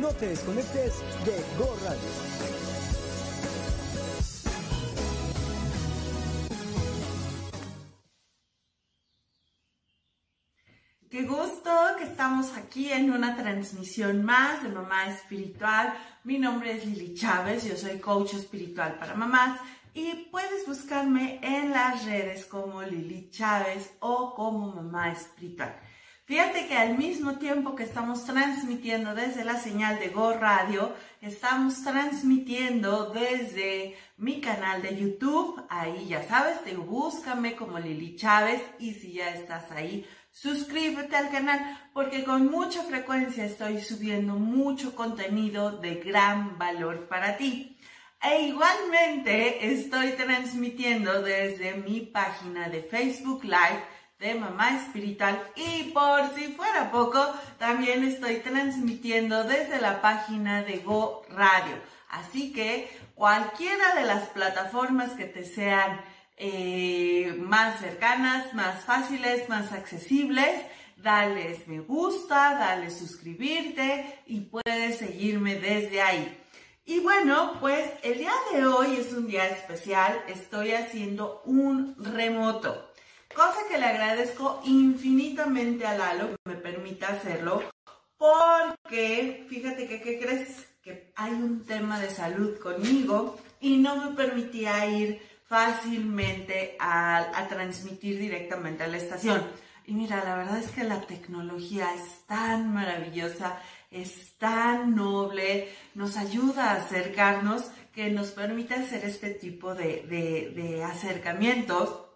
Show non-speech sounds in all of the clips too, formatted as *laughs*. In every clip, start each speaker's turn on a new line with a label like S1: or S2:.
S1: No te desconectes de Go Radio.
S2: Qué gusto que estamos aquí en una transmisión más de Mamá Espiritual. Mi nombre es Lili Chávez, yo soy coach espiritual para mamás y puedes buscarme en las redes como Lili Chávez o como Mamá Espiritual. Fíjate que al mismo tiempo que estamos transmitiendo desde la señal de Go Radio, estamos transmitiendo desde mi canal de YouTube. Ahí ya sabes, te búscame como Lili Chávez y si ya estás ahí, suscríbete al canal porque con mucha frecuencia estoy subiendo mucho contenido de gran valor para ti. E igualmente estoy transmitiendo desde mi página de Facebook Live de Mamá Espiritual y por si fuera poco, también estoy transmitiendo desde la página de Go Radio. Así que cualquiera de las plataformas que te sean eh, más cercanas, más fáciles, más accesibles, dales me gusta, dale suscribirte y puedes seguirme desde ahí. Y bueno, pues el día de hoy es un día especial, estoy haciendo un remoto. Cosa que le agradezco infinitamente a Lalo que me permita hacerlo, porque fíjate que, ¿qué crees? Que hay un tema de salud conmigo y no me permitía ir fácilmente a, a transmitir directamente a la estación. Y mira, la verdad es que la tecnología es tan maravillosa, es tan noble, nos ayuda a acercarnos que nos permite hacer este tipo de, de, de acercamientos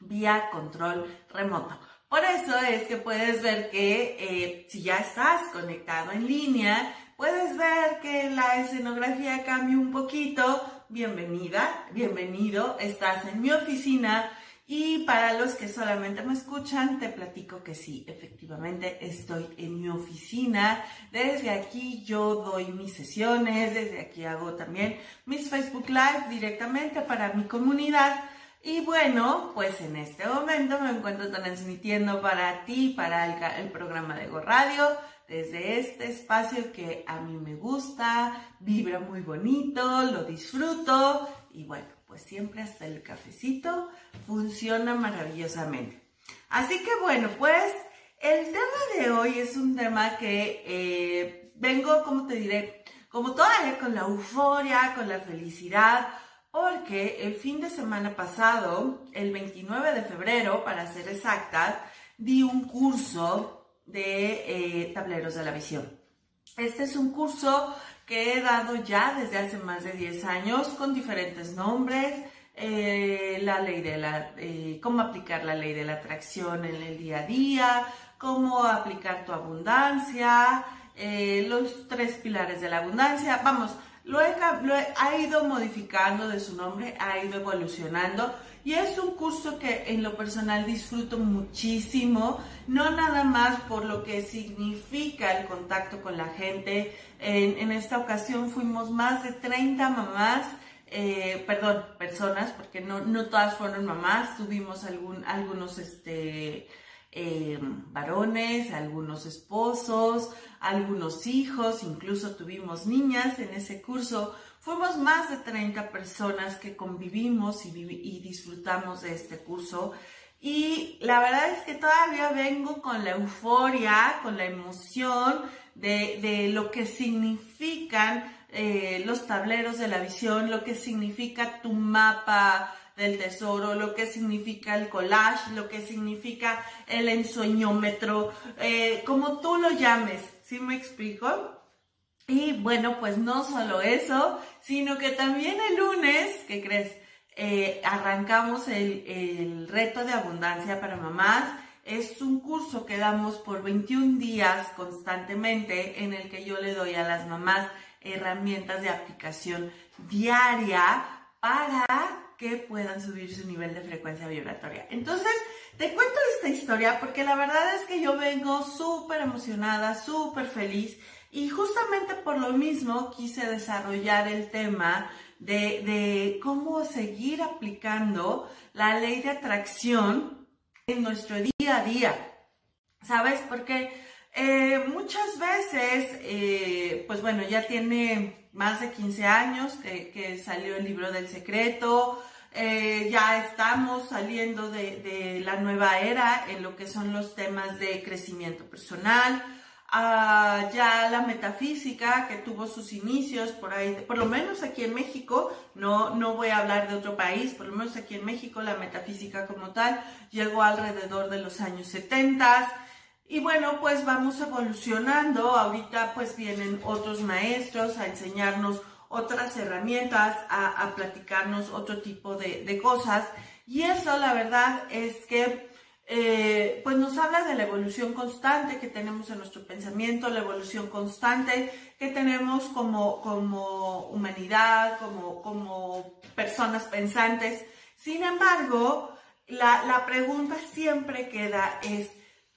S2: vía control remoto. Por eso es que puedes ver que eh, si ya estás conectado en línea, puedes ver que la escenografía cambia un poquito. Bienvenida, bienvenido, estás en mi oficina. Y para los que solamente me escuchan, te platico que sí, efectivamente estoy en mi oficina. Desde aquí yo doy mis sesiones, desde aquí hago también mis Facebook Live directamente para mi comunidad. Y bueno, pues en este momento me encuentro transmitiendo para ti, para el, programa de Go Radio, desde este espacio que a mí me gusta, vibra muy bonito, lo disfruto y bueno, pues siempre hasta el cafecito funciona maravillosamente. Así que bueno, pues el tema de hoy es un tema que eh, vengo, como te diré, como todavía con la euforia, con la felicidad, porque el fin de semana pasado, el 29 de febrero, para ser exactas, di un curso de eh, tableros de la visión. Este es un curso que he dado ya desde hace más de 10 años con diferentes nombres. Eh, la ley de la, eh, cómo aplicar la ley de la atracción en el día a día, cómo aplicar tu abundancia, los tres pilares de la abundancia. Vamos, lo, ha ido modificando de su nombre, ha ido evolucionando y es un curso que en lo personal disfruto muchísimo, no nada más por lo que significa el contacto con la gente. En, esta ocasión fuimos más de 30 mamás, eh, perdón, personas, porque no, no todas fueron mamás, tuvimos algún, algunos este, eh, varones, algunos esposos, algunos hijos, incluso tuvimos niñas en ese curso. Fuimos más de 30 personas que convivimos y, disfrutamos de este curso. Y la verdad es que todavía vengo con la euforia, con la emoción de, de lo que significan eh, los tableros de la visión, lo que significa tu mapa del tesoro, lo que significa el collage, lo que significa el ensueñómetro, eh, como tú lo llames, ¿sí me explico? Y bueno, pues no solo eso, sino que también el lunes, ¿qué crees? Eh, arrancamos el, el reto de abundancia para mamás. Es un curso que damos por 21 días constantemente en el que yo le doy a las mamás herramientas de aplicación diaria para que puedan subir su nivel de frecuencia vibratoria. Entonces, te cuento esta historia porque la verdad es que yo vengo súper emocionada, súper feliz y justamente por lo mismo quise desarrollar el tema de, cómo seguir aplicando la ley de atracción en nuestro día a día. ¿Sabes? Porque Eh, muchas veces, eh, pues bueno, ya tiene más de 15 años que, salió el libro del secreto, eh, ya estamos saliendo de, la nueva era en lo que son los temas de crecimiento personal, ah, ya la metafísica que tuvo sus inicios por ahí, por lo menos aquí en México, no, no voy a hablar de otro país, por lo menos aquí en México la metafísica como tal llegó alrededor de los años 70 y bueno, pues vamos evolucionando. Ahorita pues vienen otros maestros a enseñarnos otras herramientas, a, platicarnos otro tipo de, cosas. Y eso la verdad es que eh, pues nos habla de la evolución constante que tenemos en nuestro pensamiento, la evolución constante que tenemos como, como humanidad, como, como personas pensantes. Sin embargo, la, la pregunta siempre queda es,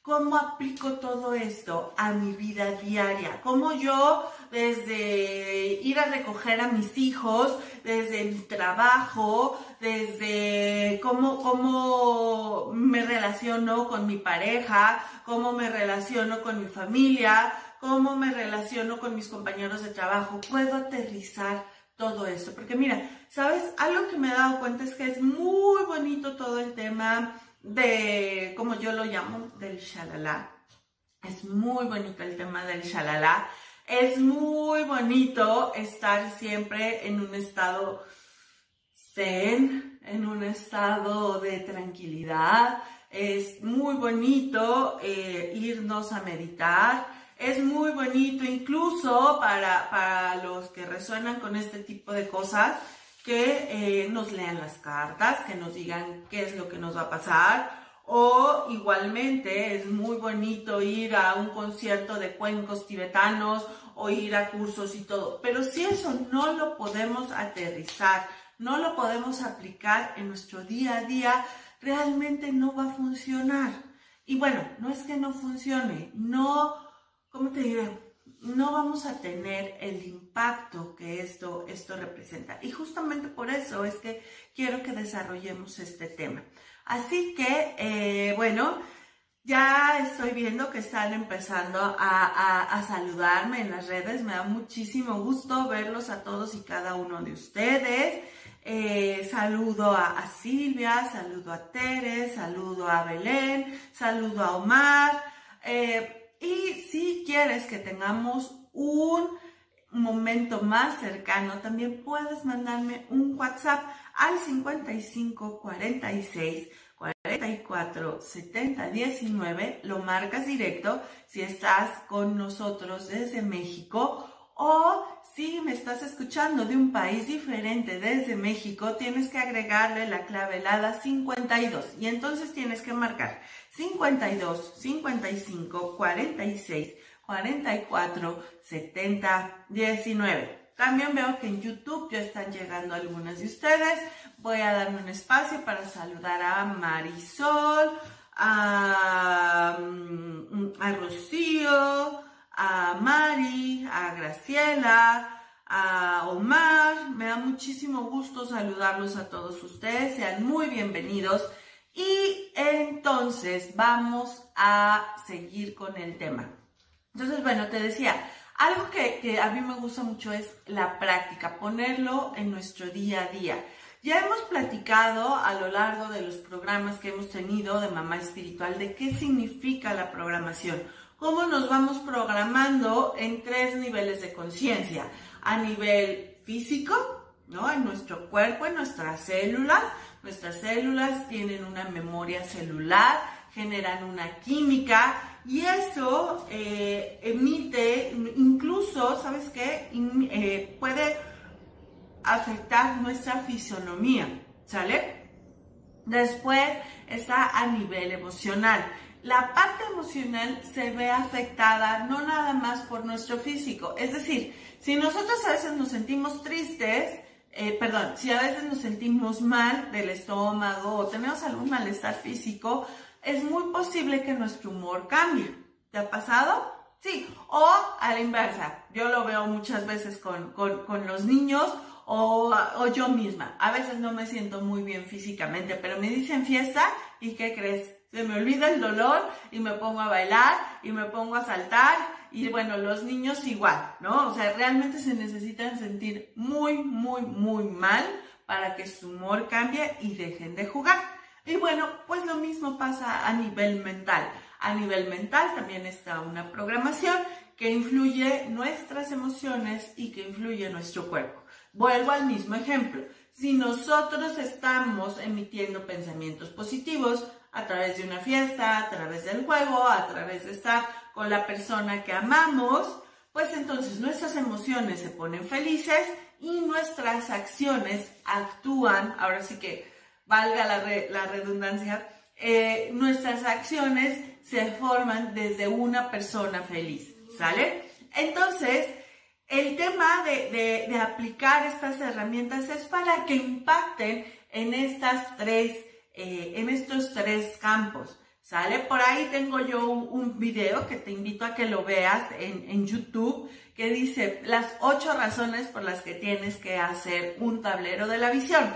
S2: ¿Cómo aplico todo esto a mi vida diaria? ¿Cómo yo desde ir a recoger a mis hijos, desde mi trabajo, desde cómo, cómo me relaciono con mi pareja, cómo me relaciono con mi familia, cómo me relaciono con mis compañeros de trabajo, puedo aterrizar todo eso? Porque mira, ¿sabes? Algo que me he dado cuenta es que es muy bonito todo el tema de, como yo lo llamo, del shalala. Es muy bonito el tema del shalala. Es muy bonito estar siempre en un estado zen, en un estado de tranquilidad. Es muy bonito eh, irnos a meditar. Es muy bonito incluso para, para los que resuenan con este tipo de cosas que eh, nos lean las cartas, que nos digan qué es lo que nos va a pasar. O igualmente es muy bonito ir a un concierto de cuencos tibetanos o ir a cursos y todo. Pero si eso no lo podemos aterrizar, no lo podemos aplicar en nuestro día a día, realmente no va a funcionar. Y bueno, no es que no funcione, no, ¿cómo te diré? No vamos a tener el impacto que esto, esto representa. Y justamente por eso es que quiero que desarrollemos este tema. Así que, eh, bueno, ya estoy viendo que están empezando a, saludarme en las redes. Me da muchísimo gusto verlos a todos y cada uno de ustedes. Eh, saludo a, Silvia, saludo a Tere, saludo a Belén, saludo a Omar. Eh, y si quieres que tengamos un momento más cercano, también puedes mandarme un WhatsApp al 55 46 44 70 19. Lo marcas directo si estás con nosotros desde México o si me estás escuchando de un país diferente desde México, tienes que agregarle la clave helada 52 y entonces tienes que marcar 52, 55, 46, 44, 70, 19. También veo que en YouTube ya están llegando algunas de ustedes. Voy a darme un espacio para saludar a Marisol, a, mm, a Rocío, a Mari, a Graciela, a Omar. Me da muchísimo gusto saludarlos a todos ustedes. Sean muy bienvenidos. Y entonces vamos a seguir con el tema. Entonces, bueno, te decía, algo que, que, a mí me gusta mucho es la práctica, ponerlo en nuestro día a día. Ya hemos platicado a lo largo de los programas que hemos tenido de Mamá Espiritual de qué significa la programación cómo nos vamos programando en tres niveles de conciencia. A nivel físico, ¿no? En nuestro cuerpo, en nuestras células. Nuestras células tienen una memoria celular, generan una química y eso eh, emite, incluso, ¿sabes qué? Eh, puede afectar nuestra fisionomía, ¿sale? Después está a nivel emocional la parte emocional se ve afectada no nada más por nuestro físico. Es decir, si nosotros a veces nos sentimos tristes, eh, perdón, si a veces nos sentimos mal del estómago o tenemos algún malestar físico, es muy posible que nuestro humor cambie. ¿Te ha pasado? Sí, o a la inversa. Yo lo veo muchas veces con, los niños o, o, yo misma. A veces no me siento muy bien físicamente, pero me dicen fiesta y ¿qué crees? Se me olvida el dolor y me pongo a bailar y me pongo a saltar y bueno, los niños igual, ¿no? O sea, realmente se necesitan sentir muy, muy, muy mal para que su humor cambie y dejen de jugar. Y bueno, pues lo mismo pasa a nivel mental. A nivel mental también está una programación que influye nuestras emociones y que influye nuestro cuerpo. Vuelvo al mismo ejemplo. Si nosotros estamos emitiendo pensamientos positivos a través de una fiesta, a través del juego, a través de estar con la persona que amamos, pues entonces nuestras emociones se ponen felices y nuestras acciones actúan, ahora sí que valga la, redundancia, eh, nuestras acciones se forman desde una persona feliz, ¿sale? Entonces, el tema de, aplicar estas herramientas es para que impacten en estas tres, eh, en estos tres campos. ¿Sale? Por ahí tengo yo un, video que te invito a que lo veas en, en, YouTube que dice las ocho razones por las que tienes que hacer un tablero de la visión.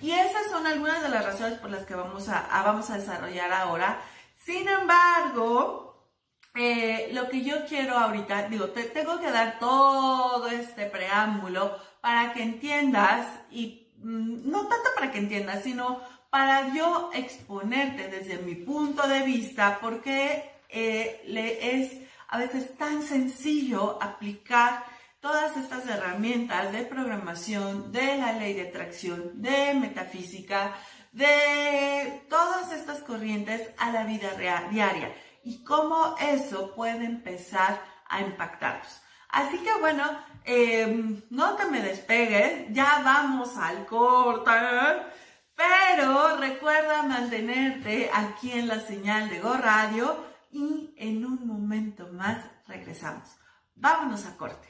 S2: Y esas son algunas de las razones por las que vamos a, vamos a desarrollar ahora. Sin embargo, eh, lo que yo quiero ahorita, digo, te tengo que dar todo este preámbulo para que entiendas y mm, no tanto para que entiendas, sino para yo exponerte desde mi punto de vista, porque eh, le es a veces tan sencillo aplicar todas estas herramientas de programación, de la ley de atracción, de metafísica, de todas estas corrientes a la vida diaria y cómo eso puede empezar a impactarnos. Así que bueno, em, no te me despegues, ya vamos al corte. Pero recuerda mantenerte aquí en la señal de Go Radio y en un momento más regresamos. Vámonos a corte.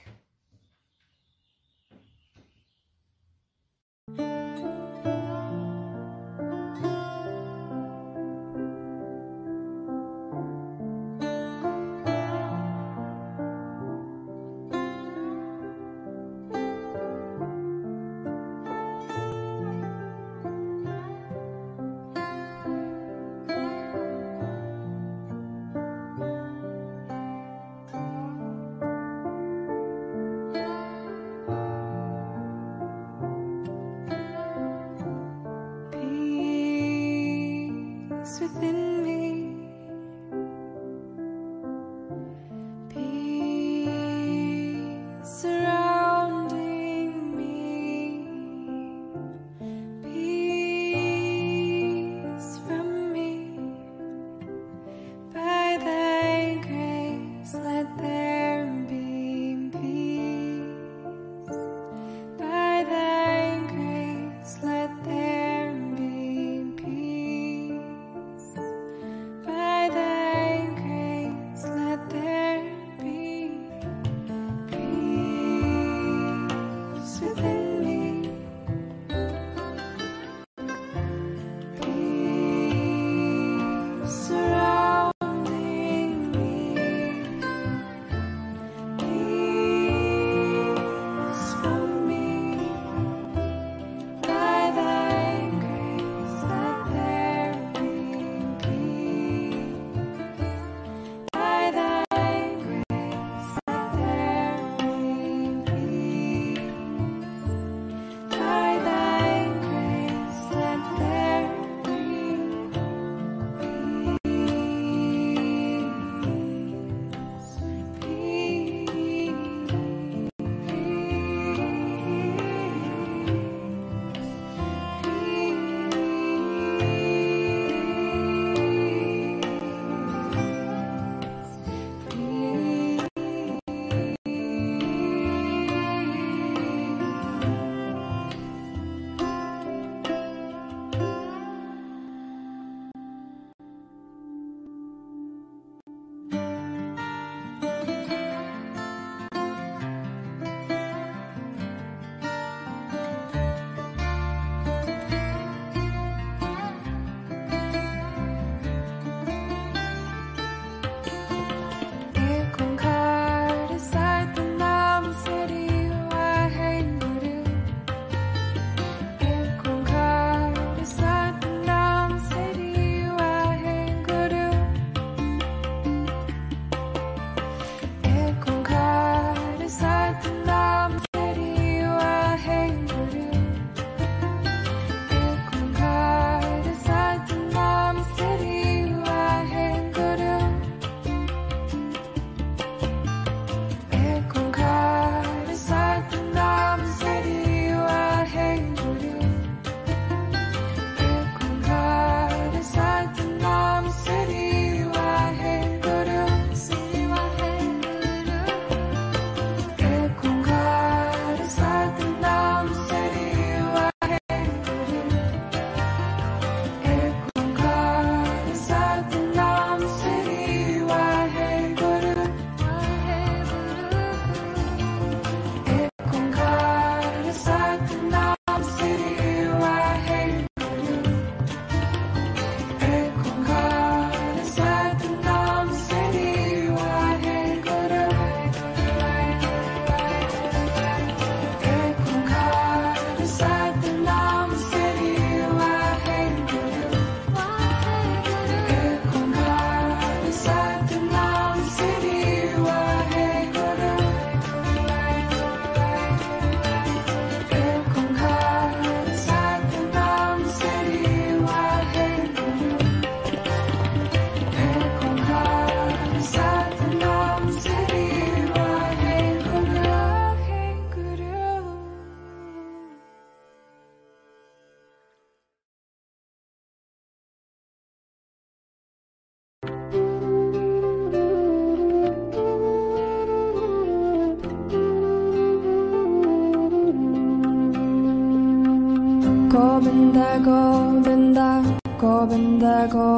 S3: cargo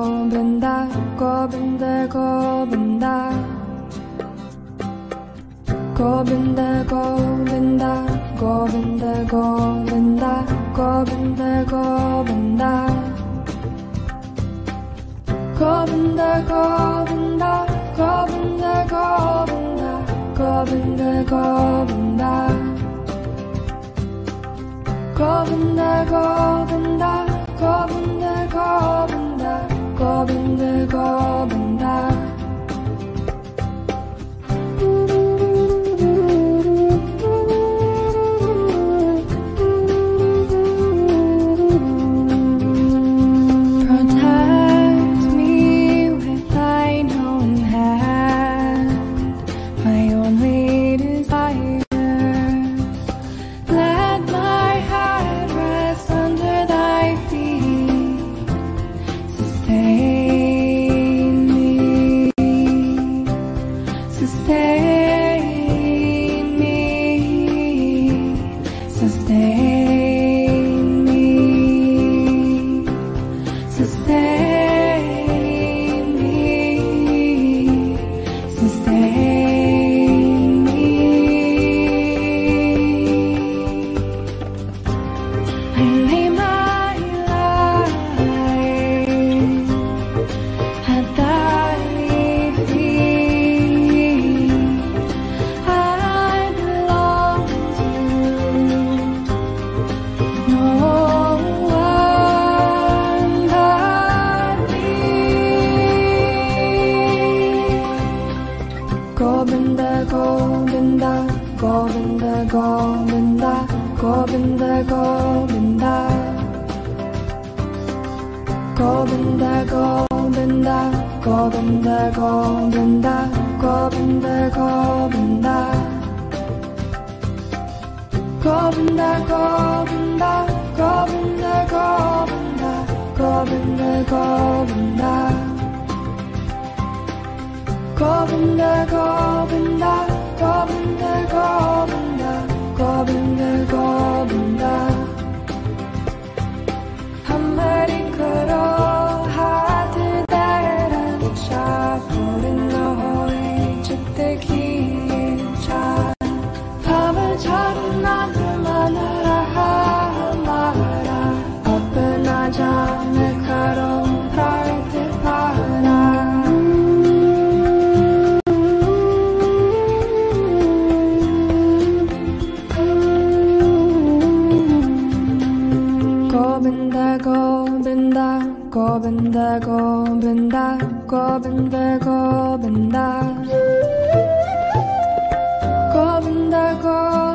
S3: 고민되고 빈다 고민되고 빈다 고민되고
S2: 빈다. 고민되고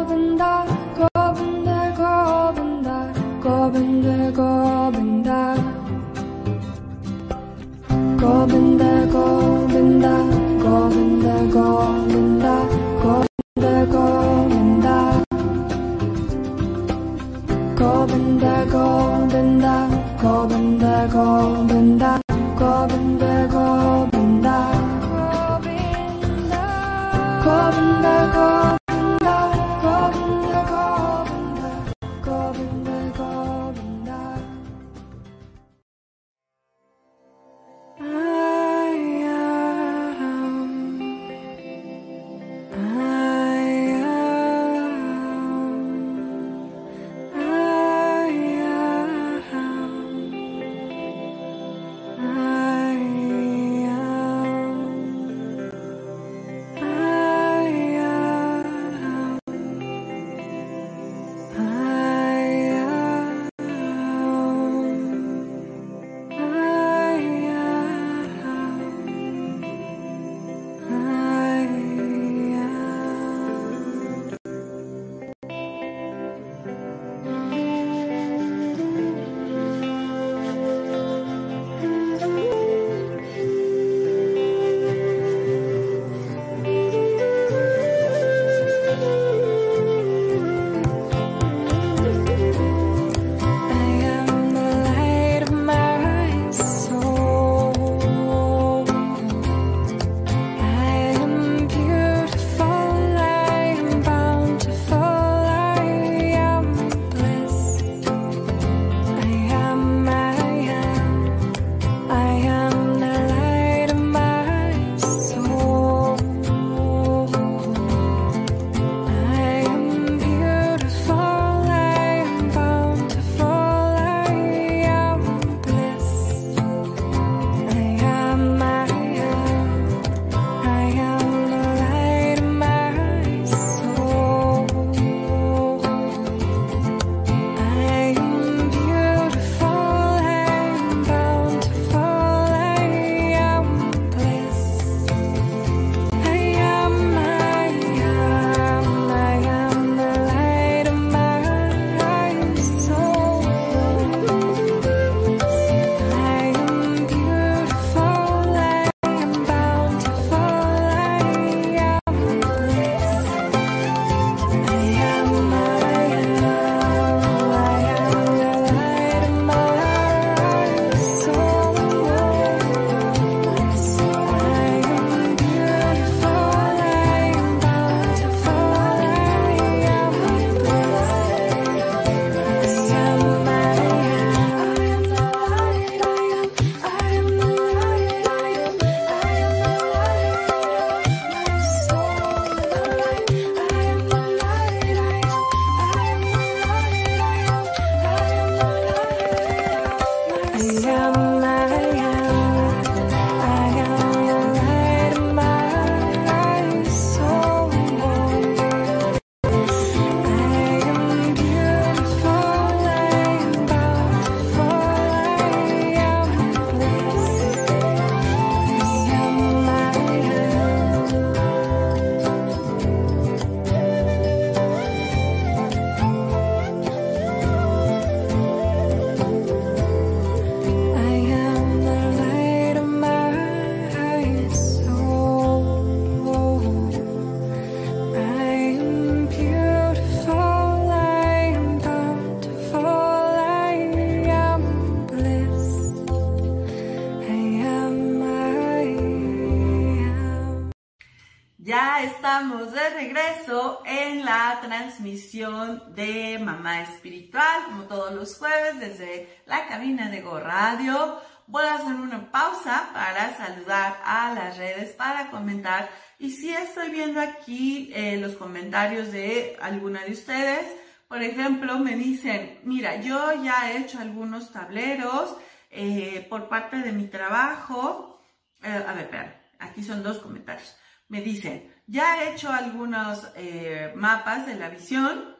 S2: transmisión de Mamá Espiritual, como todos los jueves, desde la cabina de Go Radio. Voy a hacer una pausa para saludar a las redes, para comentar. Y si estoy viendo aquí eh, los comentarios de alguna de ustedes, por ejemplo, me dicen, mira, yo ya he hecho algunos tableros eh, por parte de mi trabajo. Eh, a ver, espera, aquí son dos comentarios me dicen, ya he hecho algunos eh, mapas de la visión,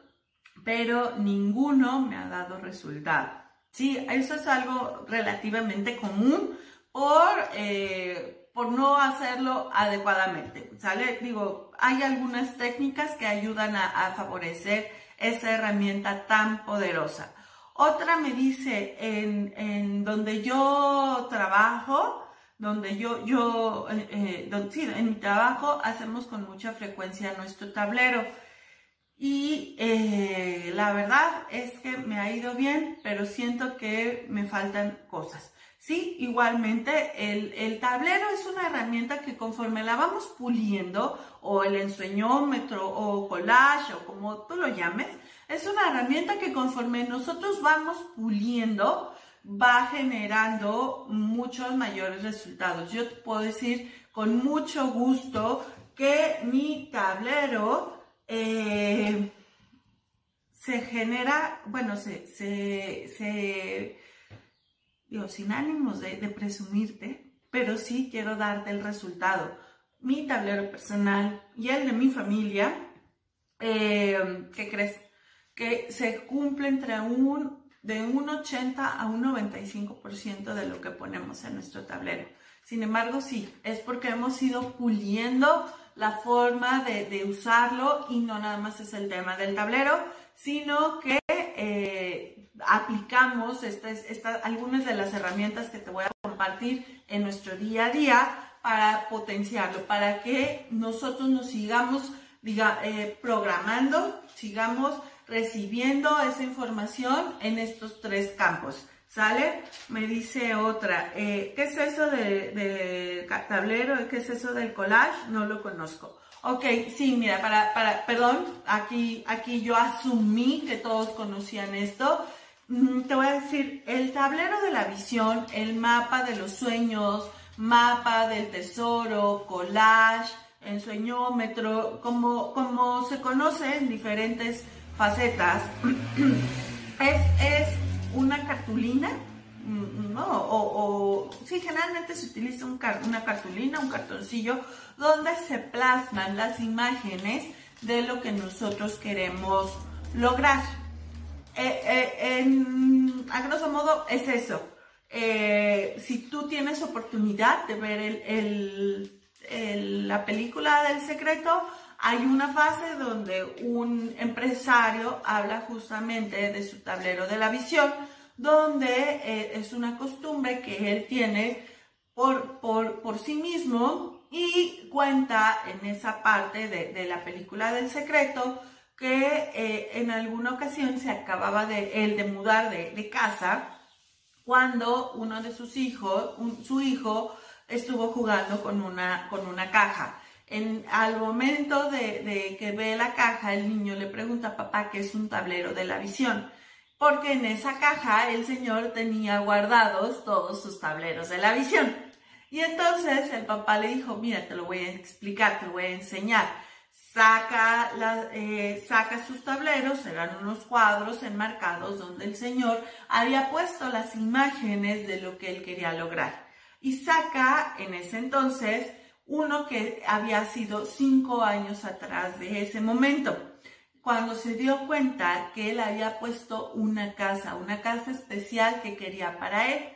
S2: pero ninguno me ha dado resultado. Sí, eso es algo relativamente común por, eh, por no hacerlo adecuadamente. ¿Sale? Digo, hay algunas técnicas que ayudan a, a favorecer esa herramienta tan poderosa. Otra me dice, en, en donde yo trabajo, donde yo, yo, eh, eh sí, en mi trabajo hacemos con mucha frecuencia nuestro tablero. Y eh, la verdad es que me ha ido bien, pero siento que me faltan cosas. Sí, igualmente el, el, tablero es una herramienta que conforme la vamos puliendo, o el ensueñómetro, o collage, o como tú lo llames, es una herramienta que conforme nosotros vamos puliendo, va generando muchos mayores resultados. Yo te puedo decir con mucho gusto que mi tablero eh, se genera, bueno, se, se, digo, sin ánimos de, presumirte, pero sí quiero darte el resultado. Mi tablero personal y el de mi familia, eh, ¿qué crees? Que se cumple entre un de un 80 a un 95% de lo que ponemos en nuestro tablero. Sin embargo, sí, es porque hemos ido puliendo la forma de, usarlo y no nada más es el tema del tablero, sino que eh, aplicamos estas, algunas de las herramientas que te voy a compartir en nuestro día a día para potenciarlo, para que nosotros nos sigamos diga, eh, programando, sigamos recibiendo esa información en estos tres campos. ¿Sale? Me dice otra, eh, ¿qué es eso de, de, tablero? ¿Qué es eso del collage? No lo conozco. Ok, sí, mira, para, para, perdón, aquí, aquí yo asumí que todos conocían esto. Mm, te voy a decir, el tablero de la visión, el mapa de los sueños, mapa del tesoro, collage, ensueñómetro, como, como se conoce en diferentes facetas, *clears throat* es, es una cartulina, mm, ¿no? O, sí, generalmente se utiliza un una cartulina, un cartoncillo, donde se plasman las imágenes de lo que nosotros queremos lograr. Eh, eh, en, a grosso modo es eso. Eh, si tú tienes oportunidad de ver el, la película del secreto, hay una fase donde un empresario habla justamente de su tablero de la visión, donde eh, es una costumbre que él tiene por, por, sí mismo y cuenta en esa parte de, la película del secreto que eh, en alguna ocasión se acababa de él de mudar de, casa cuando uno de sus hijos, su hijo, estuvo jugando con una, con una caja al momento de, que ve la caja, el niño le pregunta a papá qué es un tablero de la visión, porque en esa caja el señor tenía guardados todos sus tableros de la visión. Y entonces el papá le dijo, mira, te lo voy a explicar, te lo voy a enseñar. Saca, eh, saca sus tableros, eran unos cuadros enmarcados donde el señor había puesto las imágenes de lo que él quería lograr. Y saca en ese entonces uno que había sido cinco años atrás de ese momento, cuando se dio cuenta que él había puesto una casa, una casa especial que quería para él.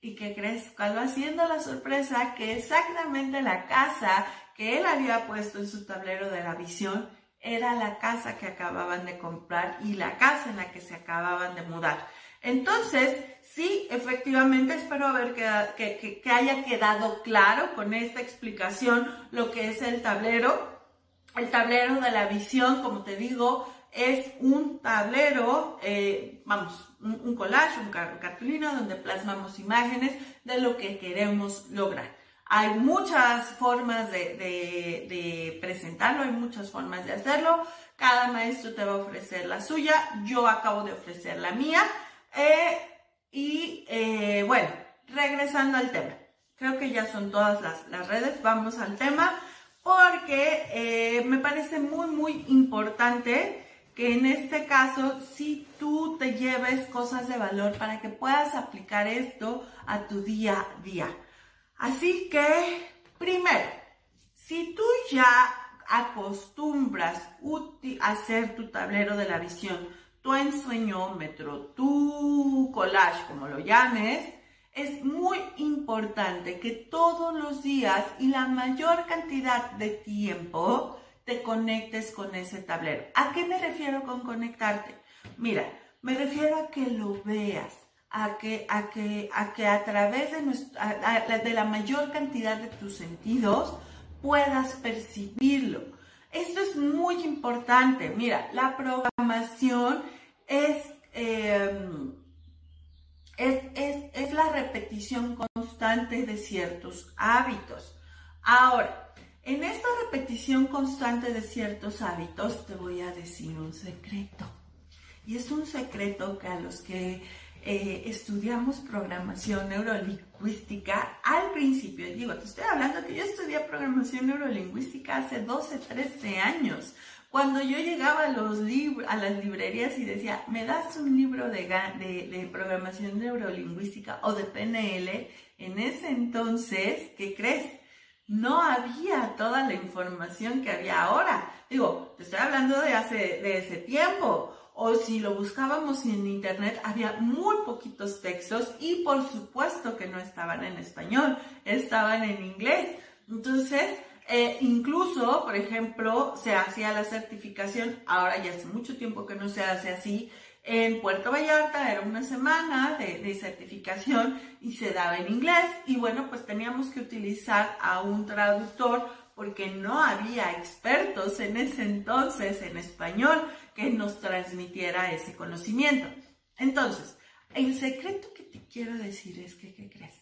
S2: ¿Y que crees? ¿Cuál va siendo la sorpresa? Que exactamente la casa que él había puesto en su tablero de la visión era la casa que acababan de comprar y la casa en la que se acababan de mudar. Entonces, sí, efectivamente, espero haber que, haya quedado claro con esta explicación lo que es el tablero. El tablero de la visión, como te digo, es un tablero, eh, vamos, un, collage, un cartulina donde plasmamos imágenes de lo que queremos lograr. Hay muchas formas de, de- de presentarlo, hay muchas formas de hacerlo. Cada maestro te va a ofrecer la suya. Yo acabo de ofrecer la mía. Y eh, bueno, regresando al tema. Creo que ya son todas las, las redes. Vamos al tema porque eh, me parece muy, muy importante que en este caso si tú te lleves cosas de valor para que puedas aplicar esto a tu día a día. Así que, primero, si tú ya acostumbras a hacer tu tablero de la visión, tu ensueñómetro, tu collage, como lo llames, es muy importante que todos los días y la mayor cantidad de tiempo te conectes con ese tablero. ¿A qué me refiero con conectarte? Mira, me refiero a que lo veas, a que a, que, a, que a través de, a- de la mayor cantidad de tus sentidos puedas percibirlo. Esto es muy importante. Mira, la programación es, eh, es, es- es la repetición constante de ciertos hábitos. Ahora, en esta repetición constante de ciertos hábitos te voy a decir un secreto. Y es un secreto que a los que eh, estudiamos programación neurolingüística, al principio, digo, te estoy hablando que yo estudié programación neurolingüística hace 12, 13 años. Cuando yo llegaba a, los a las librerías y decía, ¿me das un libro de, de, de programación neurolingüística o de PNL? En ese entonces, ¿qué crees? no había toda la información que había ahora. Digo, te estoy hablando de hace de ese tiempo. O si lo buscábamos en internet, había muy poquitos textos y por supuesto que no estaban en español, estaban en inglés. Entonces, eh, incluso, por ejemplo, se hacía la certificación, ahora ya hace mucho tiempo que no se hace así, en Puerto Vallarta era una semana de, de certificación y se daba en inglés y bueno, pues teníamos que utilizar a un traductor porque no había expertos en ese entonces en español que nos transmitiera ese conocimiento. Entonces, el secreto que te quiero decir es que, ¿qué crees?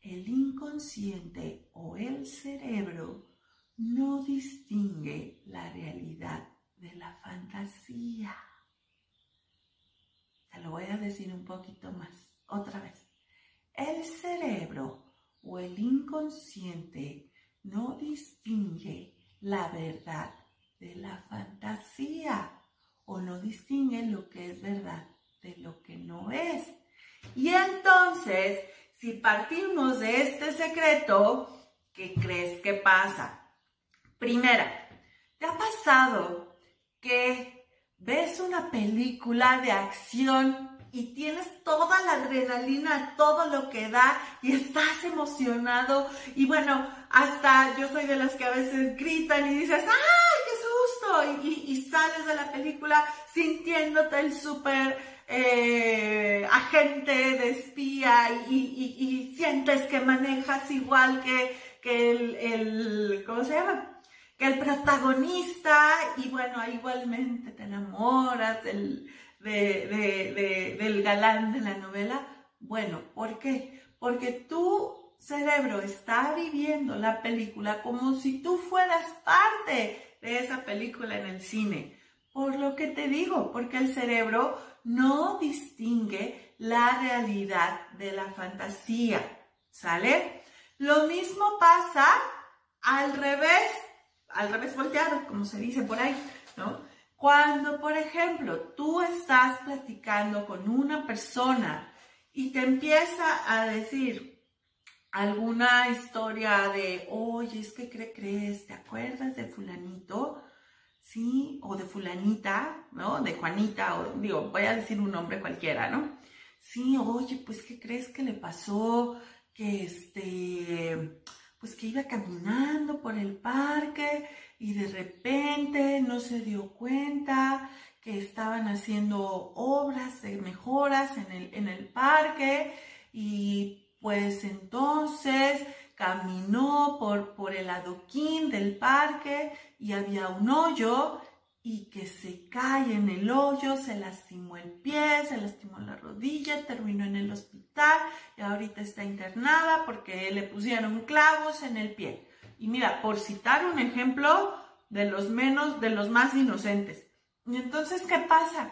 S2: El inconsciente o el cerebro no distingue la realidad de la fantasía. Te lo voy a decir un poquito más, otra vez. El cerebro o el inconsciente no distingue la verdad de la fantasía o no distingue lo que es verdad de lo que no es. Y entonces, si partimos de este secreto, ¿qué crees que pasa? Primera, ¿te ha pasado que ves una película de acción y tienes toda la adrenalina, todo lo que da y estás emocionado y bueno, hasta yo soy de las que a veces gritan y dices, ¡ay, qué susto! Y, y- y sales de la película sintiéndote el súper eh, agente de espía y, y- sientes que manejas igual que, que el, el, ¿cómo se llama? que el protagonista, y bueno, igualmente te enamoras del, de- de- de- del galán de la novela. Bueno, ¿por qué? Porque tu cerebro está viviendo la película como si tú fueras parte de esa película en el cine. Por lo que te digo, porque el cerebro no distingue la realidad de la fantasía, ¿sale? Lo mismo pasa al revés, al revés volteado, como se dice por ahí, ¿no? Cuando, por ejemplo, tú estás platicando con una persona y te empieza a decir alguna historia de, oye, es que cre- crees, ¿te acuerdas de fulanito? Sí, o de fulanita, ¿no? De Juanita, o digo, voy a decir un nombre cualquiera, ¿no? Sí, oye, pues, ¿qué crees que le pasó? Que este, pues que iba caminando por el parque y de repente no se dio cuenta que estaban haciendo obras de mejoras en el, en el parque y pues entonces caminó por, por el adoquín del parque y había un hoyo y que se cae en el hoyo, se lastimó el pie, se lastimó la rodilla, terminó en el hospital y ahorita está internada porque le pusieron clavos en el pie. Y mira, por citar un ejemplo de los menos, de los más inocentes. Y entonces, ¿qué pasa?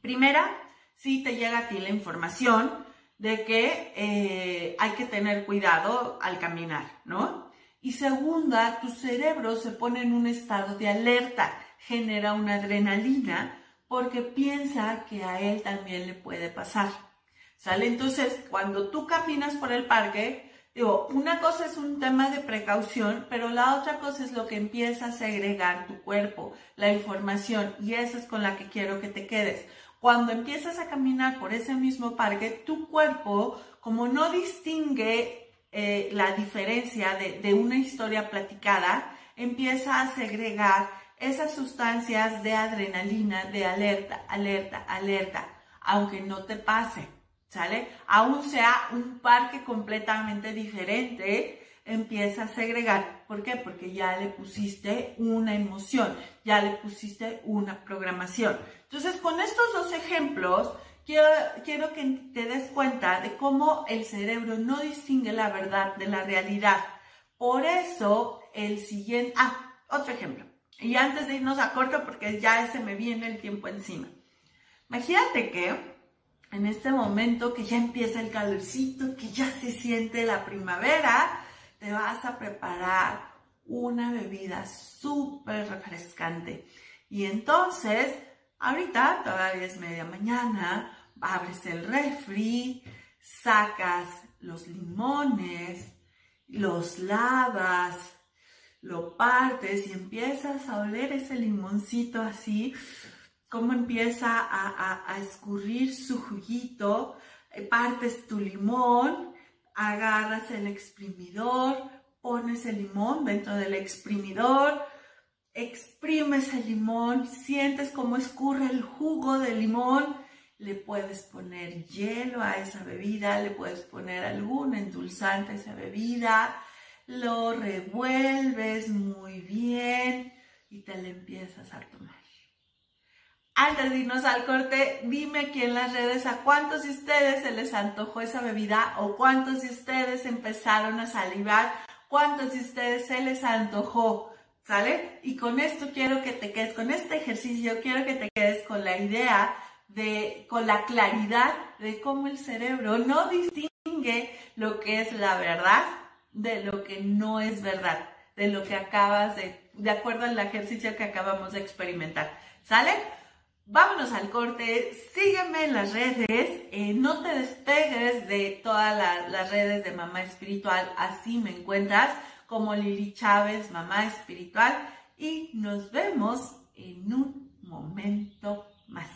S2: Primera, sí te llega a ti la información de que eh, hay que tener cuidado al caminar, ¿no? Y segunda, tu cerebro se pone en un estado de alerta, genera una adrenalina porque piensa que a él también le puede pasar. ¿Sale? Entonces, cuando tú caminas por el parque, digo, una cosa es un tema de precaución, pero la otra cosa es lo que empieza a segregar tu cuerpo, la información, y eso es con la que quiero que te quedes. Cuando empiezas a caminar por ese mismo parque, tu cuerpo, como no distingue eh, la diferencia de, de una historia platicada, empieza a segregar esas sustancias de adrenalina, de alerta, alerta, alerta, aunque no te pase, Aún sea un parque completamente diferente, empieza a segregar. ¿Por qué? Porque ya le pusiste una emoción, ya le pusiste una programación. Entonces, con estos dos ejemplos, quiero, quiero que te des cuenta de cómo el cerebro no distingue la verdad de la realidad. Por eso, el siguiente... Ah, otro ejemplo. Y antes de irnos a corto, porque ya se me viene el tiempo encima. Imagínate que en este momento que ya empieza el calorcito, que ya se siente la primavera, te vas a preparar una bebida súper refrescante. Y entonces, ahorita todavía es media mañana, abres el refri, sacas los limones, los lavas, lo partes y empiezas a oler ese limoncito así, cómo empieza a, a, escurrir su juguito, eh, partes tu limón, agarras el exprimidor, pones el limón dentro del exprimidor, exprimes el limón, sientes cómo escurre el jugo del limón, le puedes poner hielo a esa bebida, le puedes poner algún endulzante a esa bebida, lo revuelves muy bien y te la empiezas a tomar. Antes de irnos al corte, dime aquí en las redes a cuántos de ustedes se les antojó esa bebida o cuántos de ustedes empezaron a salivar, cuántos de ustedes se les antojó, ¿sale? Y con esto quiero que te quedes, con este ejercicio quiero que te quedes con la idea de, con la claridad de cómo el cerebro no distingue lo que es la verdad de lo que no es verdad, de lo que acabas de, de acuerdo al ejercicio que acabamos de experimentar. ¿Sale? Vámonos al corte, sígueme en las redes, eh, no te despegues de todas las redes de Mamá Espiritual, así me encuentras como Lili Chávez, Mamá Espiritual, y nos vemos en un momento más.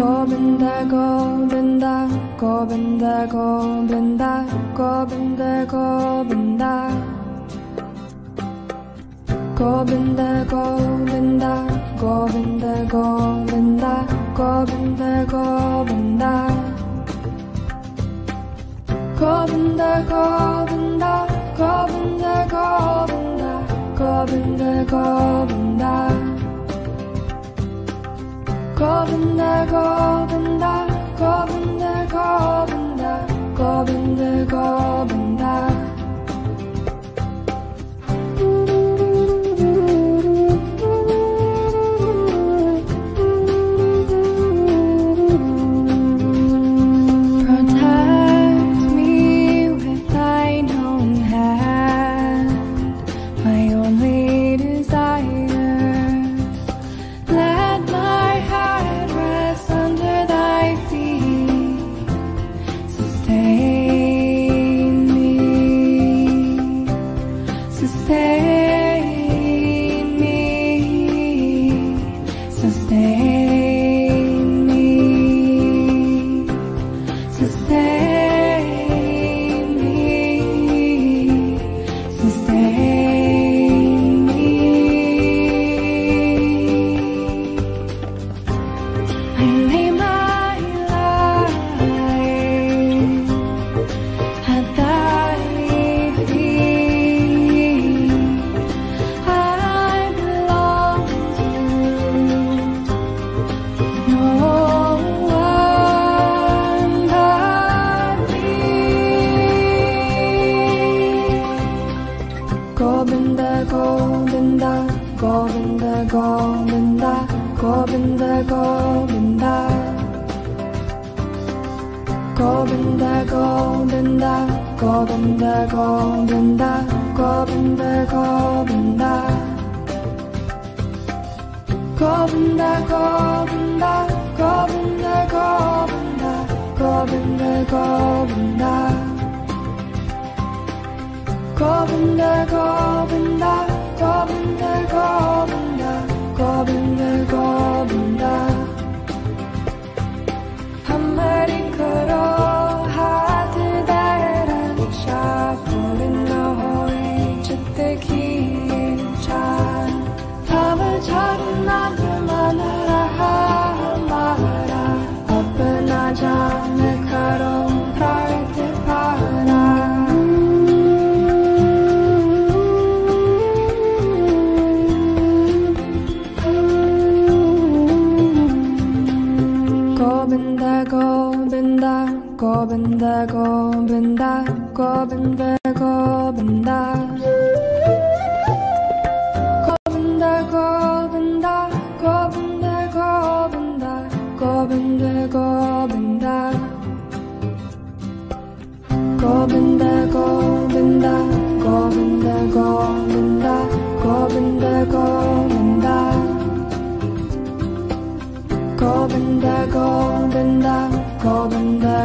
S3: 고빈다고빈다 고빈다고빈다 고빈다고빈다. 고빈다고빈다 고빈다고빈다 고빈다고빈다. 고빈다고빈다 고빈다고빈다 고빈다고빈다. 겁은다 겁은다 겁은다 겁은다 겁은다 겁은다. 겁은날 겁은나 겁은날 겁은나 겁은날 겁은나 한 마리 걸어 빈다
S2: 고빈다 고빈다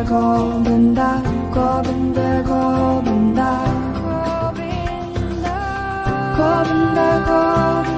S2: 겁은다 겁은다 겁은다. 겁은다 겁은다.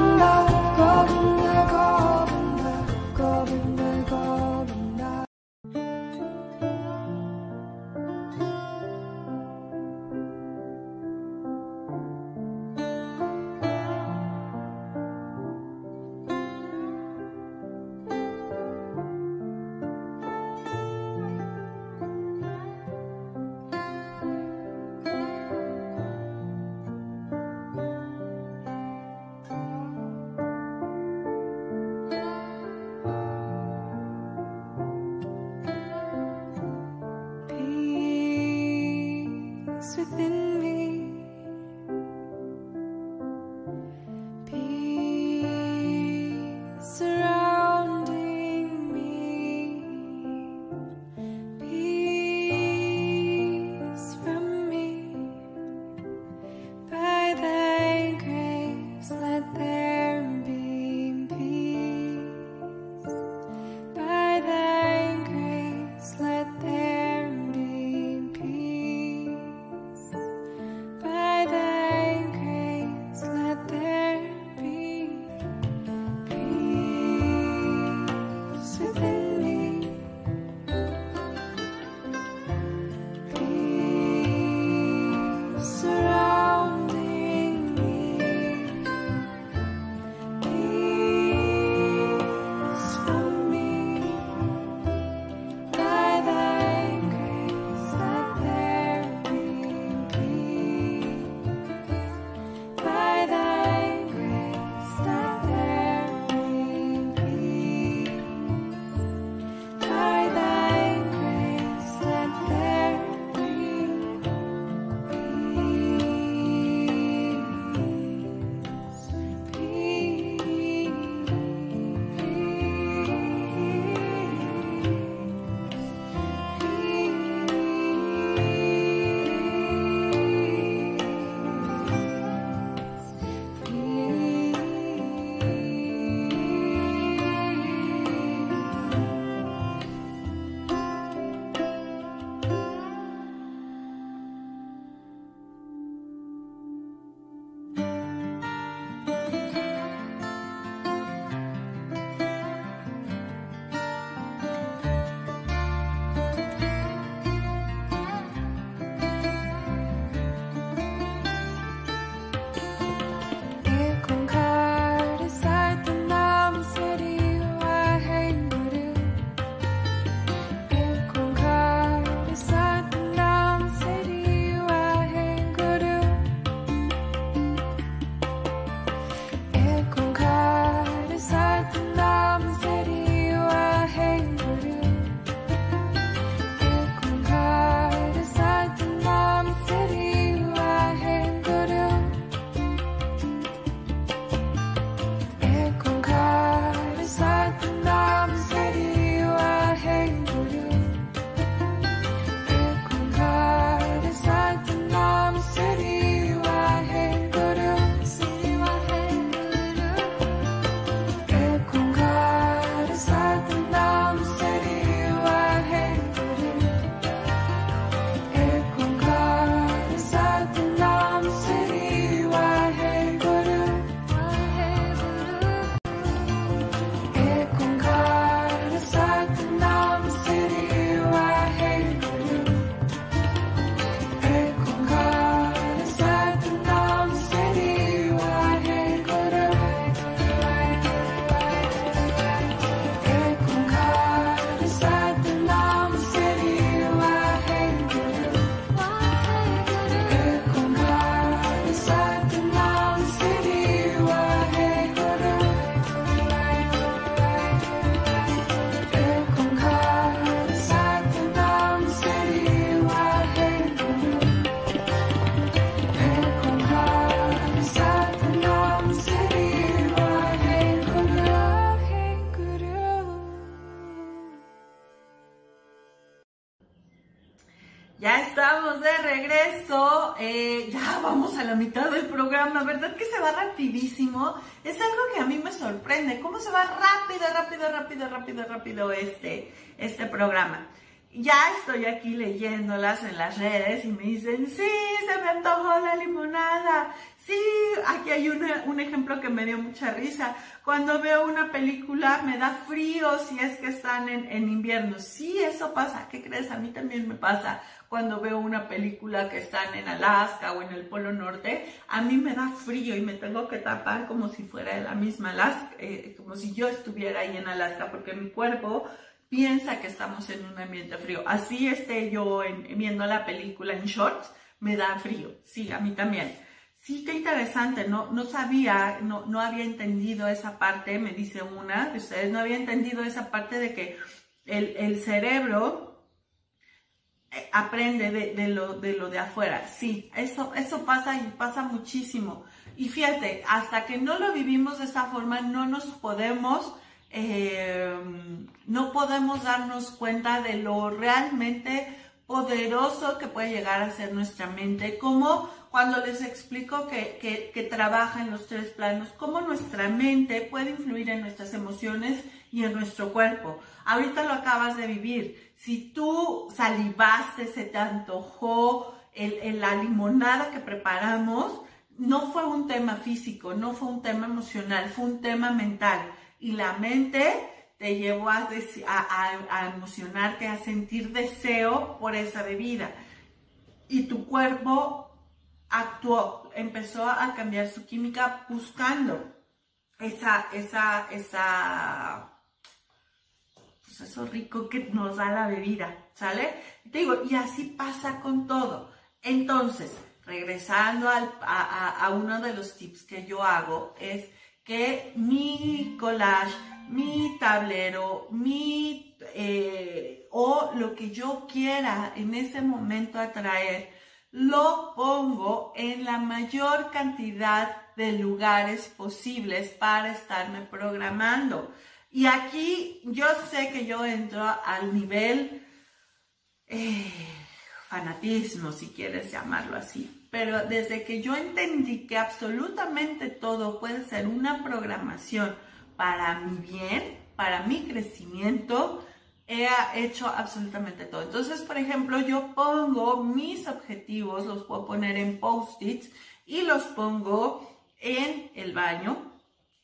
S2: Cómo se va rápido, rápido, rápido, rápido, rápido este, este programa. Ya estoy aquí leyéndolas en las redes y me dicen, sí, se me antojó la limonada. Sí, aquí hay un ejemplo que me dio mucha risa. Cuando veo una película me da frío si es que están en, invierno. Sí, eso pasa. ¿Qué crees? A mí también me pasa cuando veo una película que están en Alaska o en el Polo Norte. A mí me da frío y me tengo que tapar como si fuera de la misma Alaska, eh, como si yo estuviera ahí en Alaska, porque mi cuerpo piensa que estamos en un ambiente frío. Así esté yo en- viendo la película en shorts, me da frío. Sí, a mí también. Sí, qué interesante, no, no sabía, no, no había entendido esa parte, me dice una de ustedes, no había entendido esa parte de que el, el cerebro eh, aprende de, lo, de lo de afuera. Sí, eso, eso pasa y pasa muchísimo. Y fíjate, hasta que no lo vivimos de esta forma, no nos podemos, eh, no podemos darnos cuenta de lo realmente poderoso que puede llegar a ser nuestra mente, como cuando les explico que, que, que trabaja en los tres planos, cómo nuestra mente puede influir en nuestras emociones y en nuestro cuerpo. Ahorita lo acabas de vivir. Si tú salivaste, se te antojó el, el- la limonada que preparamos, no fue un tema físico, no fue un tema emocional, fue un tema mental. Y la mente te llevó a, a- a emocionarte, a sentir deseo por esa bebida. Y tu cuerpo actuó, empezó a cambiar su química buscando esa, esa, esa, pues eso rico que nos da la bebida, ¿sale? Te digo, y así pasa con todo. Entonces, regresando al- a uno de los tips que yo hago, es que mi collage, mi tablero, mi, eh, o lo que yo quiera en ese momento atraer, lo pongo en la mayor cantidad de lugares posibles para estarme programando. Y aquí yo sé que yo entro al nivel eh, fanatismo, si quieres llamarlo así. Pero desde que yo entendí que absolutamente todo puede ser una programación para mi bien, para mi crecimiento, he hecho absolutamente todo. Entonces, por ejemplo, yo pongo mis objetivos, los puedo poner en post-its y los pongo en el baño,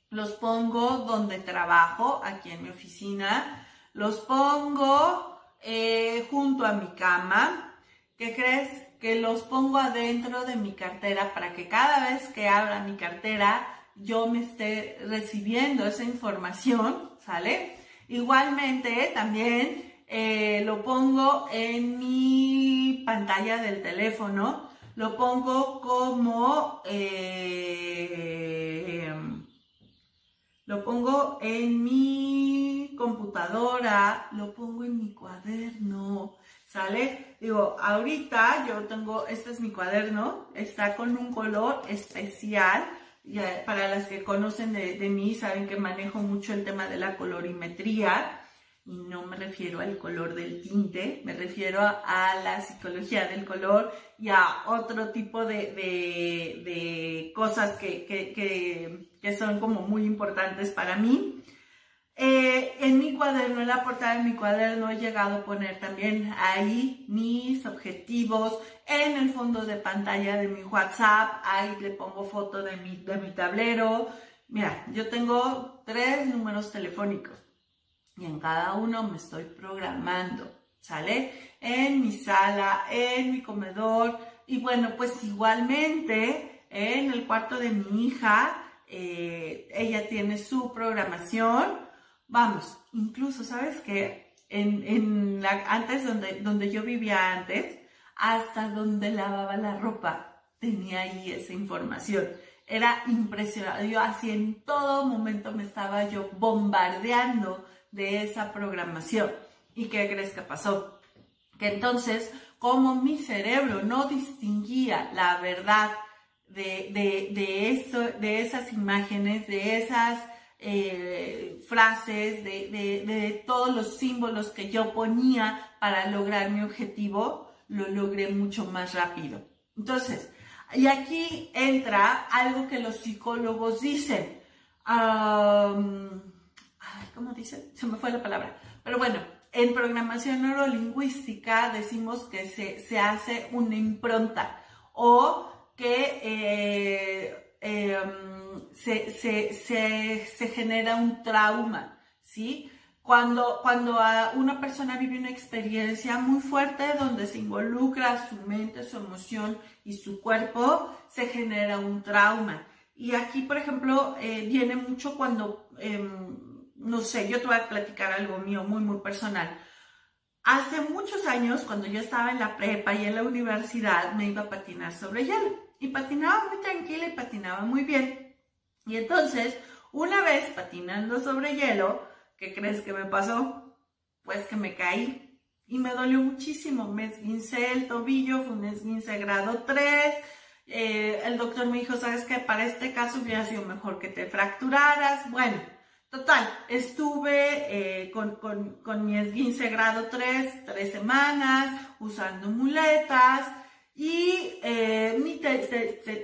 S2: los pongo donde trabajo, aquí en mi oficina, los pongo eh, junto a mi cama. ¿Qué crees? Que los pongo adentro de mi cartera para que cada vez que abra mi cartera yo me esté recibiendo esa información, ¿sale? Igualmente también eh, lo pongo en mi pantalla del teléfono, lo pongo como... eh, lo pongo en mi computadora, lo pongo en mi cuaderno, ¿sale? Digo, ahorita yo tengo, este es mi cuaderno, está con un color especial. Para las que conocen de, mí, saben que manejo mucho el tema de la colorimetría y no me refiero al color del tinte, me refiero a, la psicología del color y a otro tipo de, cosas que- que son como muy importantes para mí. Eh, en mi cuaderno, en la portada de mi cuaderno, he llegado a poner también ahí mis objetivos. En el fondo de pantalla de mi WhatsApp, ahí le pongo foto de mi, de mi tablero. Mira, yo tengo tres números telefónicos y en cada uno me estoy programando, ¿sale? En mi sala, en mi comedor y bueno, pues igualmente en el cuarto de mi hija, eh, ella tiene su programación. Vamos, incluso, ¿sabes qué? En, en la, antes donde, donde yo vivía antes, hasta donde lavaba la ropa, tenía ahí esa información. Era impresionante. Yo así en todo momento me estaba yo bombardeando de esa programación. ¿Y qué crees que pasó? Que entonces, como mi cerebro no distinguía la verdad de, de, de, eso, de esas imágenes, de esas eh, frases, de, todos los símbolos que yo ponía para lograr mi objetivo, lo logré mucho más rápido. Entonces, y aquí entra algo que los psicólogos dicen. ¿Cómo dicen? Se me fue la palabra. Pero bueno, en programación neurolingüística decimos que se, se hace una impronta o que eh, em, se, se, se, genera un trauma, ¿sí? Cuando, cuando una persona vive una experiencia muy fuerte donde se involucra su mente, su emoción y su cuerpo, se genera un trauma. Y aquí, por ejemplo, eh, viene mucho cuando, em, no sé, yo te voy a platicar algo mío muy, muy personal. Hace muchos años, cuando yo estaba en la prepa y en la universidad, me iba a patinar sobre hielo. Y patinaba muy tranquila y patinaba muy bien. Y entonces, una vez patinando sobre hielo, ¿Qué crees que me pasó? Pues que me caí y me dolió muchísimo. Me esguincé el tobillo, fue un esguince grado 3. Eh, el doctor me dijo, ¿sabes qué? Para este caso hubiera sido mejor que te fracturaras. Bueno, total, estuve eh, con, con, mi esguince grado 3 tres semanas usando muletas y eh, mi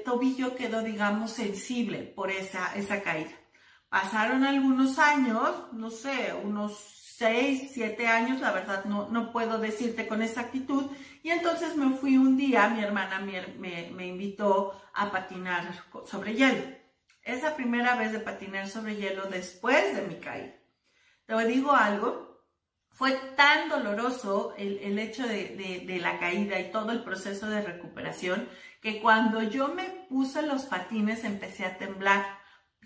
S2: tobillo quedó, digamos, sensible por esa, esa caída. Pasaron algunos años, no sé, unos 6, 7 años, la verdad no, no puedo decirte con exactitud, y entonces me fui un día, mi hermana me, me, invitó a patinar sobre hielo. Esa primera vez de patinar sobre hielo después de mi caída. Te digo algo, fue tan doloroso el, el hecho de, de, la caída y todo el proceso de recuperación que cuando yo me puse los patines empecé a temblar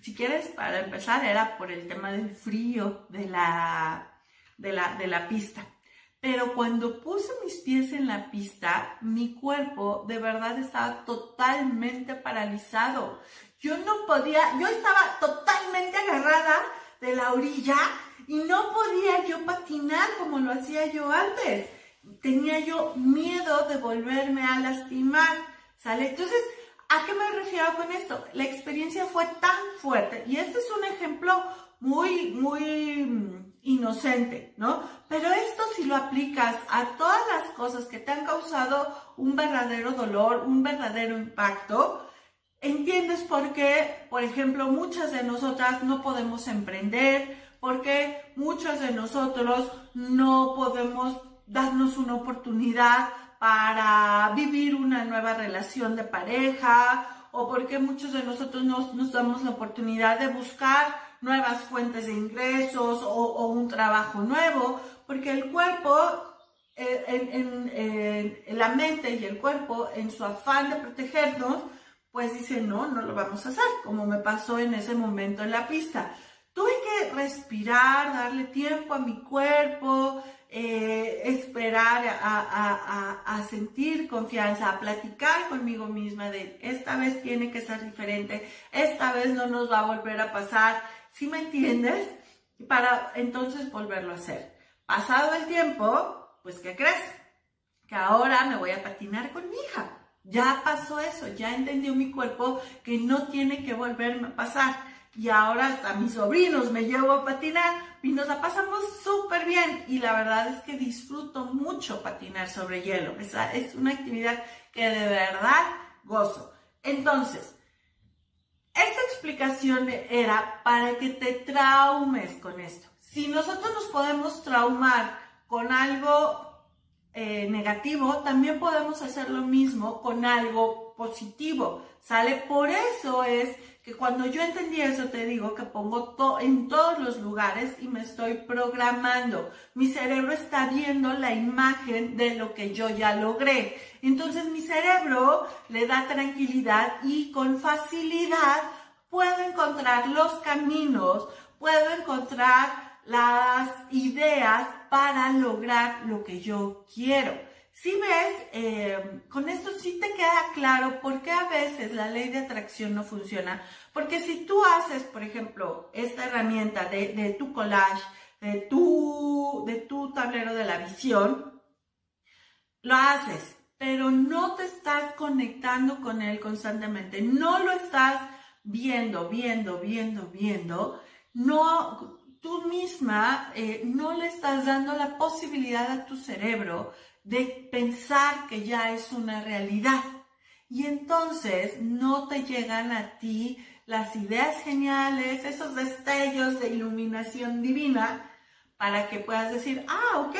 S2: si quieres, para empezar, era por el tema del frío de la, de la, de la pista. Pero cuando puse mis pies en la pista, mi cuerpo de verdad estaba totalmente paralizado. Yo no podía, yo estaba totalmente agarrada de la orilla y no podía yo patinar como lo hacía yo antes. Tenía yo miedo de volverme a lastimar, ¿sale? Entonces, ¿A qué me refiero con esto? La experiencia fue tan fuerte y este es un ejemplo muy, muy mm, inocente, ¿no? Pero esto si lo aplicas a todas las cosas que te han causado un verdadero dolor, un verdadero impacto, entiendes por qué, por ejemplo, muchas de nosotras no podemos emprender, porque muchos de nosotros no podemos darnos una oportunidad para vivir una nueva relación de pareja o porque muchos de nosotros nos, nos damos la oportunidad de buscar nuevas fuentes de ingresos o, un trabajo nuevo, porque el cuerpo, eh, la mente y el cuerpo, en su afán de protegernos, pues dice, no, no lo vamos a hacer, como me pasó en ese momento en la pista. Tuve que respirar, darle tiempo a mi cuerpo, eh, esperar a, sentir confianza, a platicar conmigo misma de esta vez tiene que ser diferente, esta vez no nos va a volver a pasar, ¿sí me entiendes? Para entonces volverlo a hacer. Pasado el tiempo, pues ¿qué crees? Que ahora me voy a patinar con mi hija. Ya pasó eso, ya entendió mi cuerpo que no tiene que volverme a pasar y ahora hasta mis sobrinos me llevo a patinar y nos la pasamos súper bien y la verdad es que disfruto mucho patinar sobre hielo. Es, es una actividad que de verdad gozo. Entonces, esta explicación era para que te traumes con esto. Si nosotros nos podemos traumar con algo eh, negativo, también podemos hacer lo mismo con algo positivo, ¿sale? Por eso es que cuando yo entendí eso, te digo que pongo en todos los lugares y me estoy programando. Mi cerebro está viendo la imagen de lo que yo ya logré. Entonces mi cerebro le da tranquilidad y con facilidad puedo encontrar los caminos, puedo encontrar las ideas para lograr lo que yo quiero. Si ves, eh, con esto sí te queda claro por qué a veces la ley de atracción no funciona. Porque si tú haces, por ejemplo, esta herramienta de, tu collage, de tu, de tu tablero de la visión, lo haces, pero no te estás conectando con él constantemente, no lo estás viendo, viendo, viendo, viendo, no, tú misma eh, no le estás dando la posibilidad a tu cerebro de pensar que ya es una realidad. y entonces no te llegan a ti las ideas geniales, esos destellos de iluminación divina para que puedas decir, ah, ok,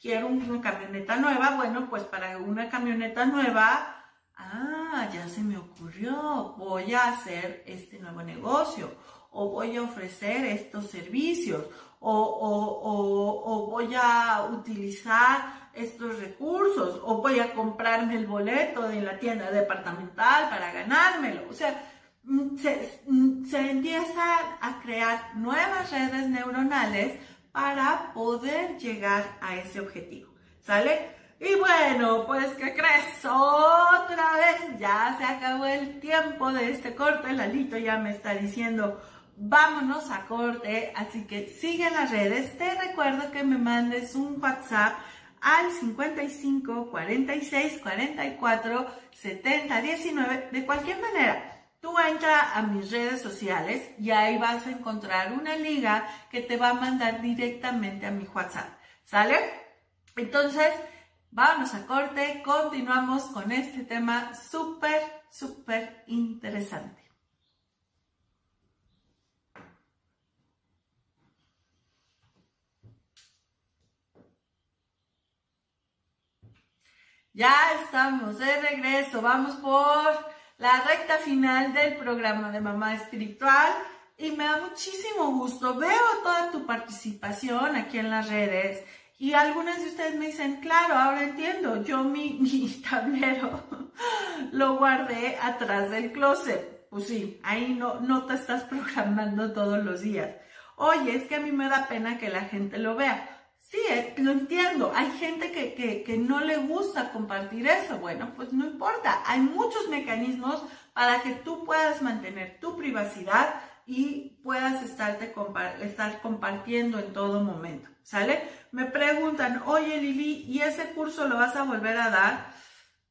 S2: quiero una camioneta nueva, bueno, pues para una camioneta nueva, ah, ya se me ocurrió, voy a hacer este nuevo negocio o voy a ofrecer estos servicios o, o, voy a utilizar estos recursos o voy a comprarme el boleto de la tienda departamental para ganármelo. O sea, mm, se, mm, se empiezan a crear nuevas redes neuronales para poder llegar a ese objetivo. ¿Sale? Y bueno, pues ¿qué crees? Otra vez ya se acabó el tiempo de este corte. Lalito ya me está diciendo, vámonos a corte. Así que sigue las redes. Te recuerdo que me mandes un WhatsApp al 55 46 44 70 19. De cualquier manera, Tú entra a mis redes sociales y ahí vas a encontrar una liga que te va a mandar directamente a mi WhatsApp. ¿Sale? Entonces, vámonos a corte, continuamos con este tema súper, súper interesante. Ya estamos de regreso, vamos por la recta final del programa de Mamá Espiritual y me da muchísimo gusto. Veo toda tu participación aquí en las redes y algunas de ustedes me dicen, claro, ahora entiendo, yo mi, *laughs* mi tablero lo guardé atrás del closet. Pues sí, ahí no, no te estás *laughs* programando todos los días. Oye, es que a mí me da pena que la gente lo vea. Sí, eh, lo entiendo. Hay gente que, no le gusta compartir eso. Bueno, pues no importa. Hay muchos mecanismos para que tú puedas mantener tu privacidad y puedas estarte estar compartiendo en todo momento. ¿Sale? Me preguntan, oye Lili, ¿y ese curso lo vas a volver a dar?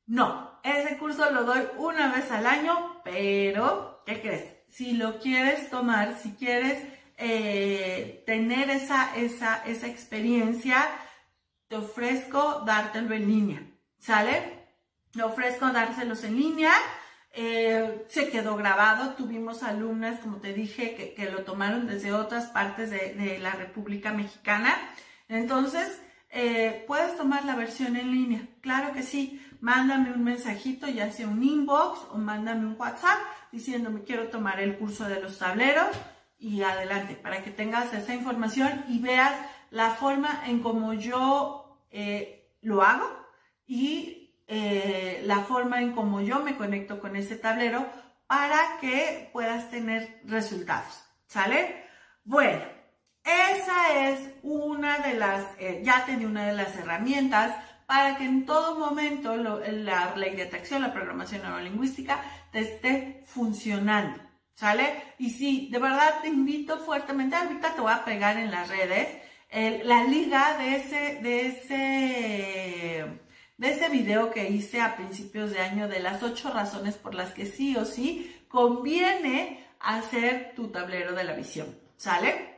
S2: No, ese curso lo doy una vez al año, pero, ¿qué crees? Si lo quieres tomar, si quieres eh, tener esa, esa, esa experiencia, te ofrezco dártelo en línea, ¿sale? Te ofrezco dárselos en línea. Eh, se quedó grabado, tuvimos alumnas, como te dije, que, lo tomaron desde otras partes de, la República Mexicana. Entonces, eh, puedes tomar la versión en línea, claro que sí. Mándame un mensajito, ya sea un inbox o mándame un WhatsApp diciéndome quiero tomar el curso de los tableros y adelante, para que tengas esa información y veas la forma en cómo yo eh, lo hago y eh, la forma en cómo yo me conecto con ese tablero para que puedas tener resultados. ¿Sale? Bueno, esa es una de las, eh, ya te di una de las herramientas para que en todo momento la ley de atracción, la programación neurolingüística te esté funcionando. ¿Sale? Y sí, de verdad te invito fuertemente, ahorita te voy a pegar en las redes, la liga de ese, de ese, de ese video que hice a principios de año de las ocho razones por las que sí o sí conviene hacer tu tablero de la visión. ¿Sale?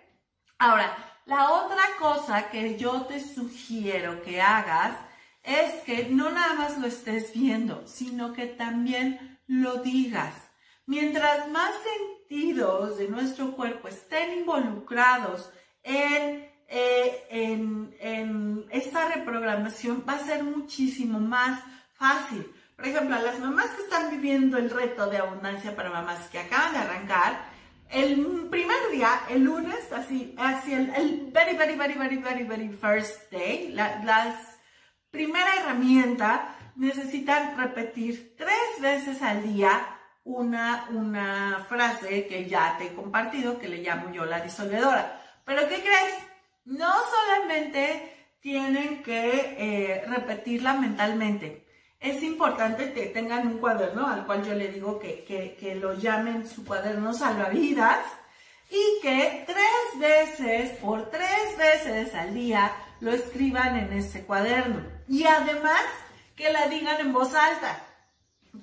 S2: Ahora, la otra cosa que yo te sugiero que hagas es que no nada más lo estés viendo, sino que también lo digas. Mientras más sentidos de nuestro cuerpo estén involucrados en, eh, en, esta reprogramación, va a ser muchísimo más fácil. Por ejemplo, a las mamás que están viviendo el reto de abundancia para mamás que acaban de arrancar, el primer día, el lunes, así, así el, el very, very, very, very, very, very first day, la las primera herramienta, necesitan repetir tres veces al día una, una frase que ya te he compartido, que le llamo yo la disolvedora. Pero ¿qué crees? No solamente tienen que eh, repetirla mentalmente. Es importante que tengan un cuaderno al cual yo le digo que, que, que lo llamen su cuaderno salvavidas y que tres veces, por tres veces al día, lo escriban en ese cuaderno. Y además que la digan en voz alta.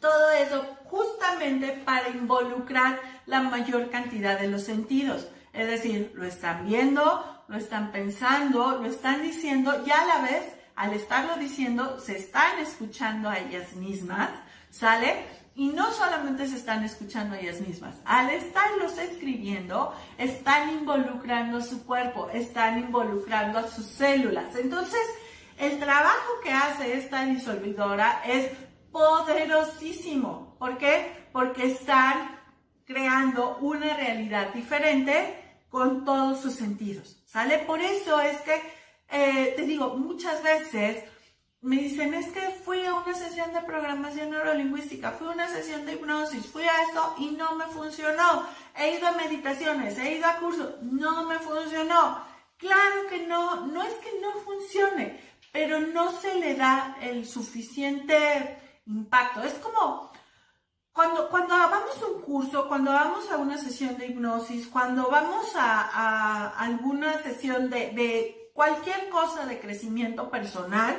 S2: Todo eso justamente para involucrar la mayor cantidad de los sentidos. Es decir, lo están viendo, lo están pensando, lo están diciendo y a la vez, al estarlo diciendo, se están escuchando a ellas mismas, ¿sale? Y no solamente se están escuchando ellas mismas, al estarlos escribiendo, están involucrando su cuerpo, están involucrando a sus células. Entonces, el trabajo que hace esta disolvidora es poderosísimo. ¿Por qué? Porque están creando una realidad diferente con todos sus sentidos. ¿Sale? Por eso es que, eh, te digo, muchas veces me dicen, es que fui a una sesión de programación neurolingüística, fui a una sesión de hipnosis, fui a eso y no me funcionó. He ido a meditaciones, he ido a cursos, no me funcionó. Claro que no, no es que no funcione, pero no se le da el suficiente impacto. Es como cuando, cuando vamos a un curso, cuando vamos a una sesión de hipnosis, cuando vamos a, alguna sesión de, de cualquier cosa de crecimiento personal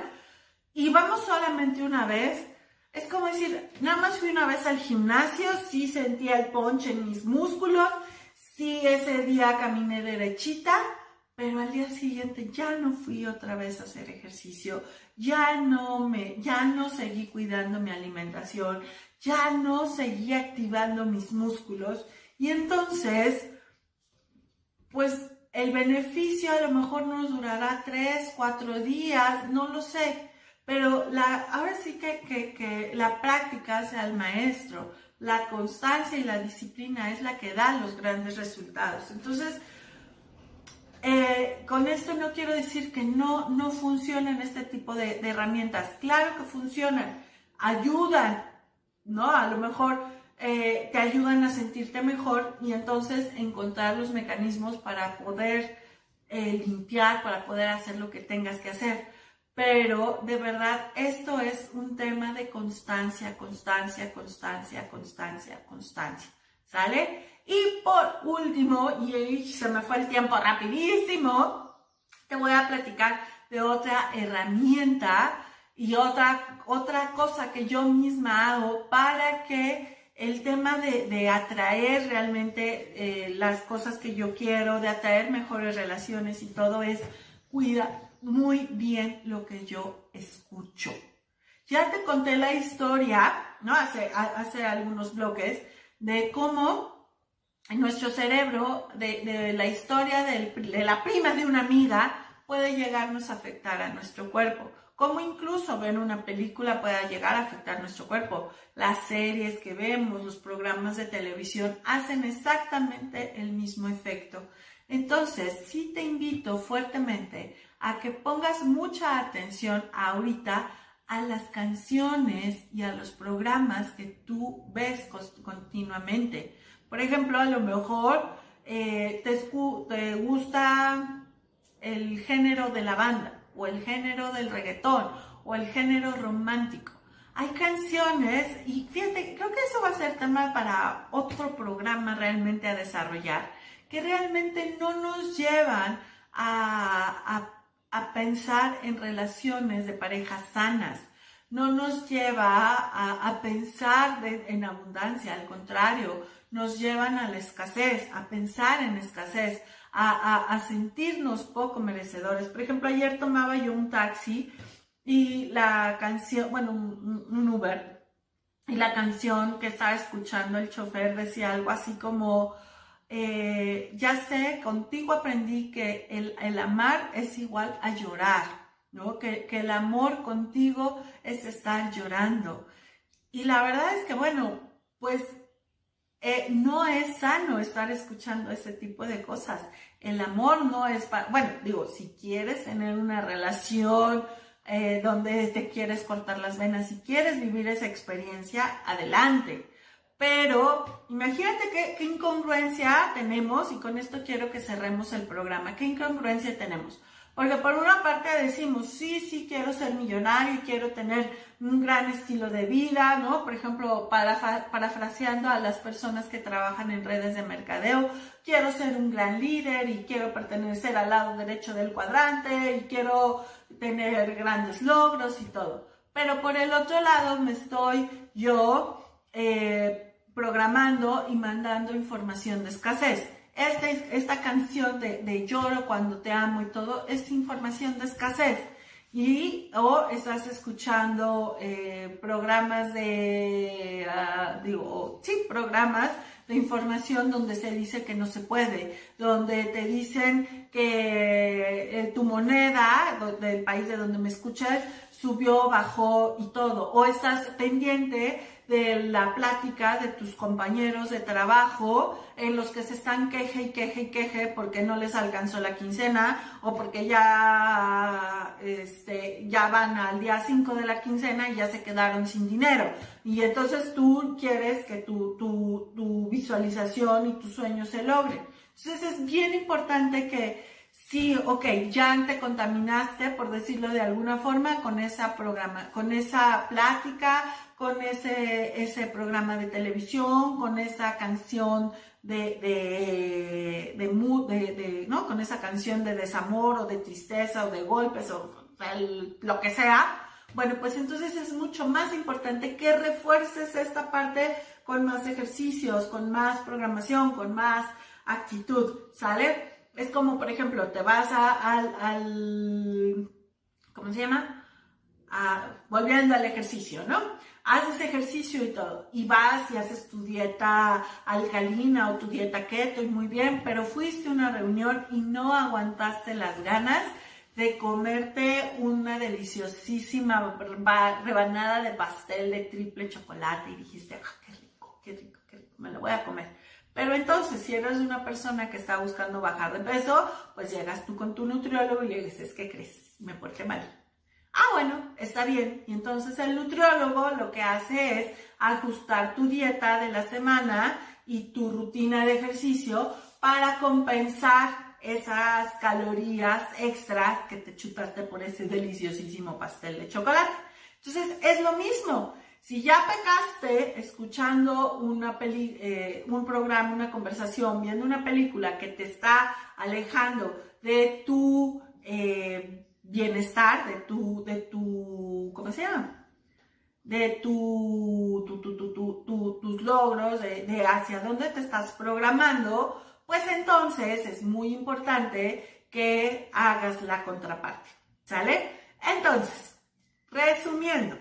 S2: y vamos solamente una vez, es como decir, nada más fui una vez al gimnasio, sí sentía el ponche en mis músculos, sí ese día caminé derechita, pero al día siguiente ya no fui otra vez a hacer ejercicio, ya no me, ya no seguí cuidando mi alimentación, ya no seguí activando mis músculos y entonces, pues el beneficio a lo mejor nos durará tres, cuatro días, no lo sé, pero la, ahora sí que, que, que la práctica sea el maestro, la constancia y la disciplina es la que da los grandes resultados. Entonces, eh, con esto no quiero decir que no, no funcionen este tipo de, herramientas. Claro que funcionan, ayudan, ¿no? A lo mejor eh, te ayudan a sentirte mejor y entonces encontrar los mecanismos para poder eh, limpiar, para poder hacer lo que tengas que hacer. Pero de verdad, esto es un tema de constancia, constancia, constancia, constancia, constancia. ¿Sale? Y por último, y se me fue el tiempo rapidísimo, te voy a platicar de otra herramienta y otra, otra cosa que yo misma hago para que el tema de, atraer realmente eh, las cosas que yo quiero, de atraer mejores relaciones y todo es cuida muy bien lo que yo escucho. Ya te conté la historia, ¿no? Hace, hace algunos bloques de cómo nuestro cerebro, de, la historia de la prima de una amiga, puede llegarnos a afectar a nuestro cuerpo. Como incluso ver una película pueda llegar a afectar nuestro cuerpo. Las series que vemos, los programas de televisión hacen exactamente el mismo efecto. Entonces, sí te invito fuertemente a que pongas mucha atención ahorita a las canciones y a los programas que tú ves continuamente. Por ejemplo, a lo mejor eh, te, gusta el género de la banda o el género del reggaetón o el género romántico. Hay canciones y fíjate, creo que eso va a ser tema para otro programa realmente a desarrollar, que realmente no nos llevan a a pensar en relaciones de pareja sanas, no nos lleva a, pensar en abundancia, al contrario, nos llevan a la escasez, a pensar en escasez, a, sentirnos poco merecedores. Por ejemplo, ayer tomaba yo un taxi y la canción, bueno, un Uber, y la canción que estaba escuchando el chofer decía algo así como, eh, ya sé, contigo aprendí que el, amar es igual a llorar, ¿no? Que, el amor contigo es estar llorando. Y la verdad es que, bueno, pues eh, no es sano estar escuchando ese tipo de cosas. El amor no es para, bueno, digo, si quieres tener una relación eh, donde te quieres cortar las venas, si quieres vivir esa experiencia, adelante pero imagínate qué, incongruencia tenemos, y con esto quiero que cerremos el programa, qué incongruencia tenemos. Porque por una parte decimos, sí, sí, quiero ser millonario, quiero tener un gran estilo de vida, ¿no? Por ejemplo, parafraseando a las personas que trabajan en redes de mercadeo, quiero ser un gran líder y quiero pertenecer al lado derecho del cuadrante y quiero tener grandes logros y todo. Pero por el otro lado me estoy yo eh, programando y mandando información de escasez. Este, esta canción de, lloro cuando te amo y todo es información de escasez. y o estás escuchando eh, programas de, ah, digo, sí, programas de información donde se dice que no se puede, donde te dicen que eh, tu moneda del país de donde me escuchas subió, bajó y todo, o estás pendiente de la plática de tus compañeros de trabajo en los que se están queje y queje y queje porque no les alcanzó la quincena o porque ya, este, ya van al día 5 de la quincena y ya se quedaron sin dinero. Y entonces tú quieres que tu, tu, tu visualización y tu sueño se logre. Entonces es bien importante que Sí, ok, ya te contaminaste, por decirlo de alguna forma, con esa programa, con esa plática, con ese, ese programa de televisión, con esa canción de, de, de, ¿no? Con esa canción de desamor o de tristeza o de golpes o lo que sea. Bueno, pues entonces es mucho más importante que refuerces esta parte con más ejercicios, con más programación, con más actitud, ¿sale? Es como, por ejemplo, te vas al, al, ¿cómo se llama? volviendo al ejercicio, ¿no? Haces ejercicio y todo, y vas y haces tu dieta alcalina o tu dieta keto y muy bien, pero fuiste a una reunión y no aguantaste las ganas de comerte una deliciosísima rebanada de pastel de triple chocolate y dijiste, ah, qué rico, qué rico, qué rico, me lo voy a comer. Pero entonces, si eres una persona que está buscando bajar de peso, pues llegas tú con tu nutriólogo y le dices, ¿qué crees? Me porté mal Ah, bueno, está bien. Y entonces el nutriólogo lo que hace es ajustar tu dieta de la semana y tu rutina de ejercicio para compensar esas calorías extras que te chutaste por ese deliciosísimo pastel de chocolate. Entonces es lo mismo. Si ya pecaste escuchando una peli, eh, un programa, una conversación, viendo una película que te está alejando de tu eh, bienestar, de tu, de tu, ¿cómo se llama? De tu, tus logros, de, de hacia dónde te estás programando, pues entonces es muy importante que hagas la contraparte, ¿sale? Entonces, resumiendo,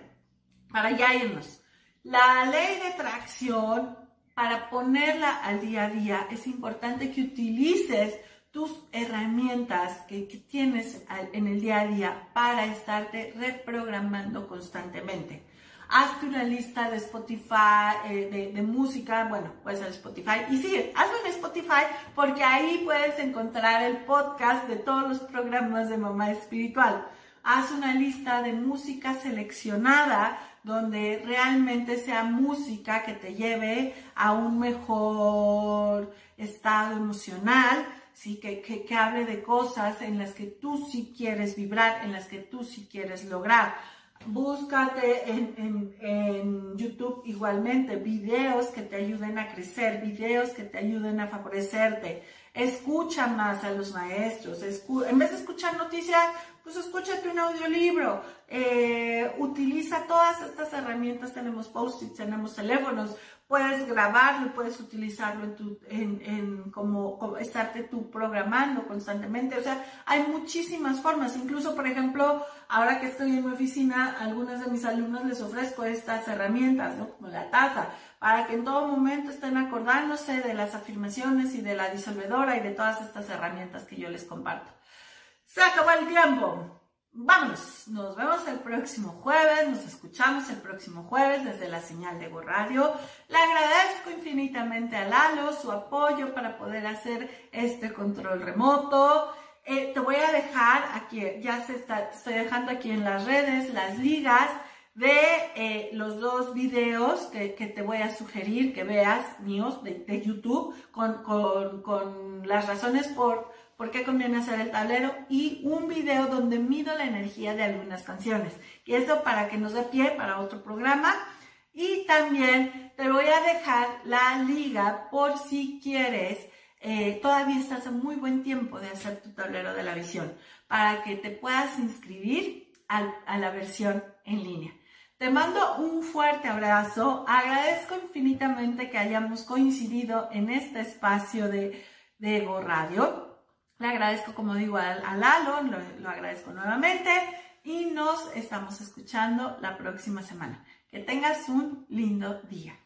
S2: para ya irnos, la ley de tracción, para ponerla al día a día, es importante que utilices tus herramientas que, tienes en el día a día para estarte reprogramando constantemente. Hazte una lista de Spotify, eh, de, música, bueno, puede ser Spotify. Y sí, hazlo en Spotify porque ahí puedes encontrar el podcast de todos los programas de Mamá Espiritual. Haz una lista de música seleccionada donde realmente sea música que te lleve a un mejor estado emocional ¿sí? Que, que, hable de cosas en las que tú sí quieres vibrar, en las que tú sí quieres lograr. Búscate en, en, en, YouTube igualmente videos que te ayuden a crecer, videos que te ayuden a favorecerte. Escucha más a los maestros. en vez de escuchar noticias, pues escúchate un audiolibro. Eh, utiliza todas estas herramientas. Tenemos post-its, tenemos teléfonos puedes grabarlo, puedes utilizarlo en tu, en, en como, como, estarte tú programando constantemente. O sea, hay muchísimas formas. Incluso, por ejemplo, ahora que estoy en mi oficina, a algunas de mis alumnos les ofrezco estas herramientas, ¿no? Como la taza, para que en todo momento estén acordándose de las afirmaciones y de la disolvedora y de todas estas herramientas que yo les comparto. Se acabó el tiempo. Vámonos, nos vemos el próximo jueves, nos escuchamos el próximo jueves desde la señal de Go Radio. Le agradezco infinitamente a Lalo su apoyo para poder hacer este control remoto. Eh, te voy a dejar aquí, ya se está, estoy dejando aquí en las redes las ligas de eh, los dos videos que, te voy a sugerir que veas míos de, YouTube con, con, con las razones por por qué conviene hacer el tablero y un video donde mido la energía de algunas canciones. Y eso para que nos dé pie para otro programa. Y también te voy a dejar la liga por si quieres, eh, todavía estás a muy buen tiempo de hacer tu tablero de la visión, para que te puedas inscribir a, la versión en línea. Te mando un fuerte abrazo, agradezco infinitamente que hayamos coincidido en este espacio de, de Radio. Le agradezco, como digo, a, Lalo, lo, agradezco nuevamente. y nos estamos escuchando la próxima semana. Que tengas un lindo día.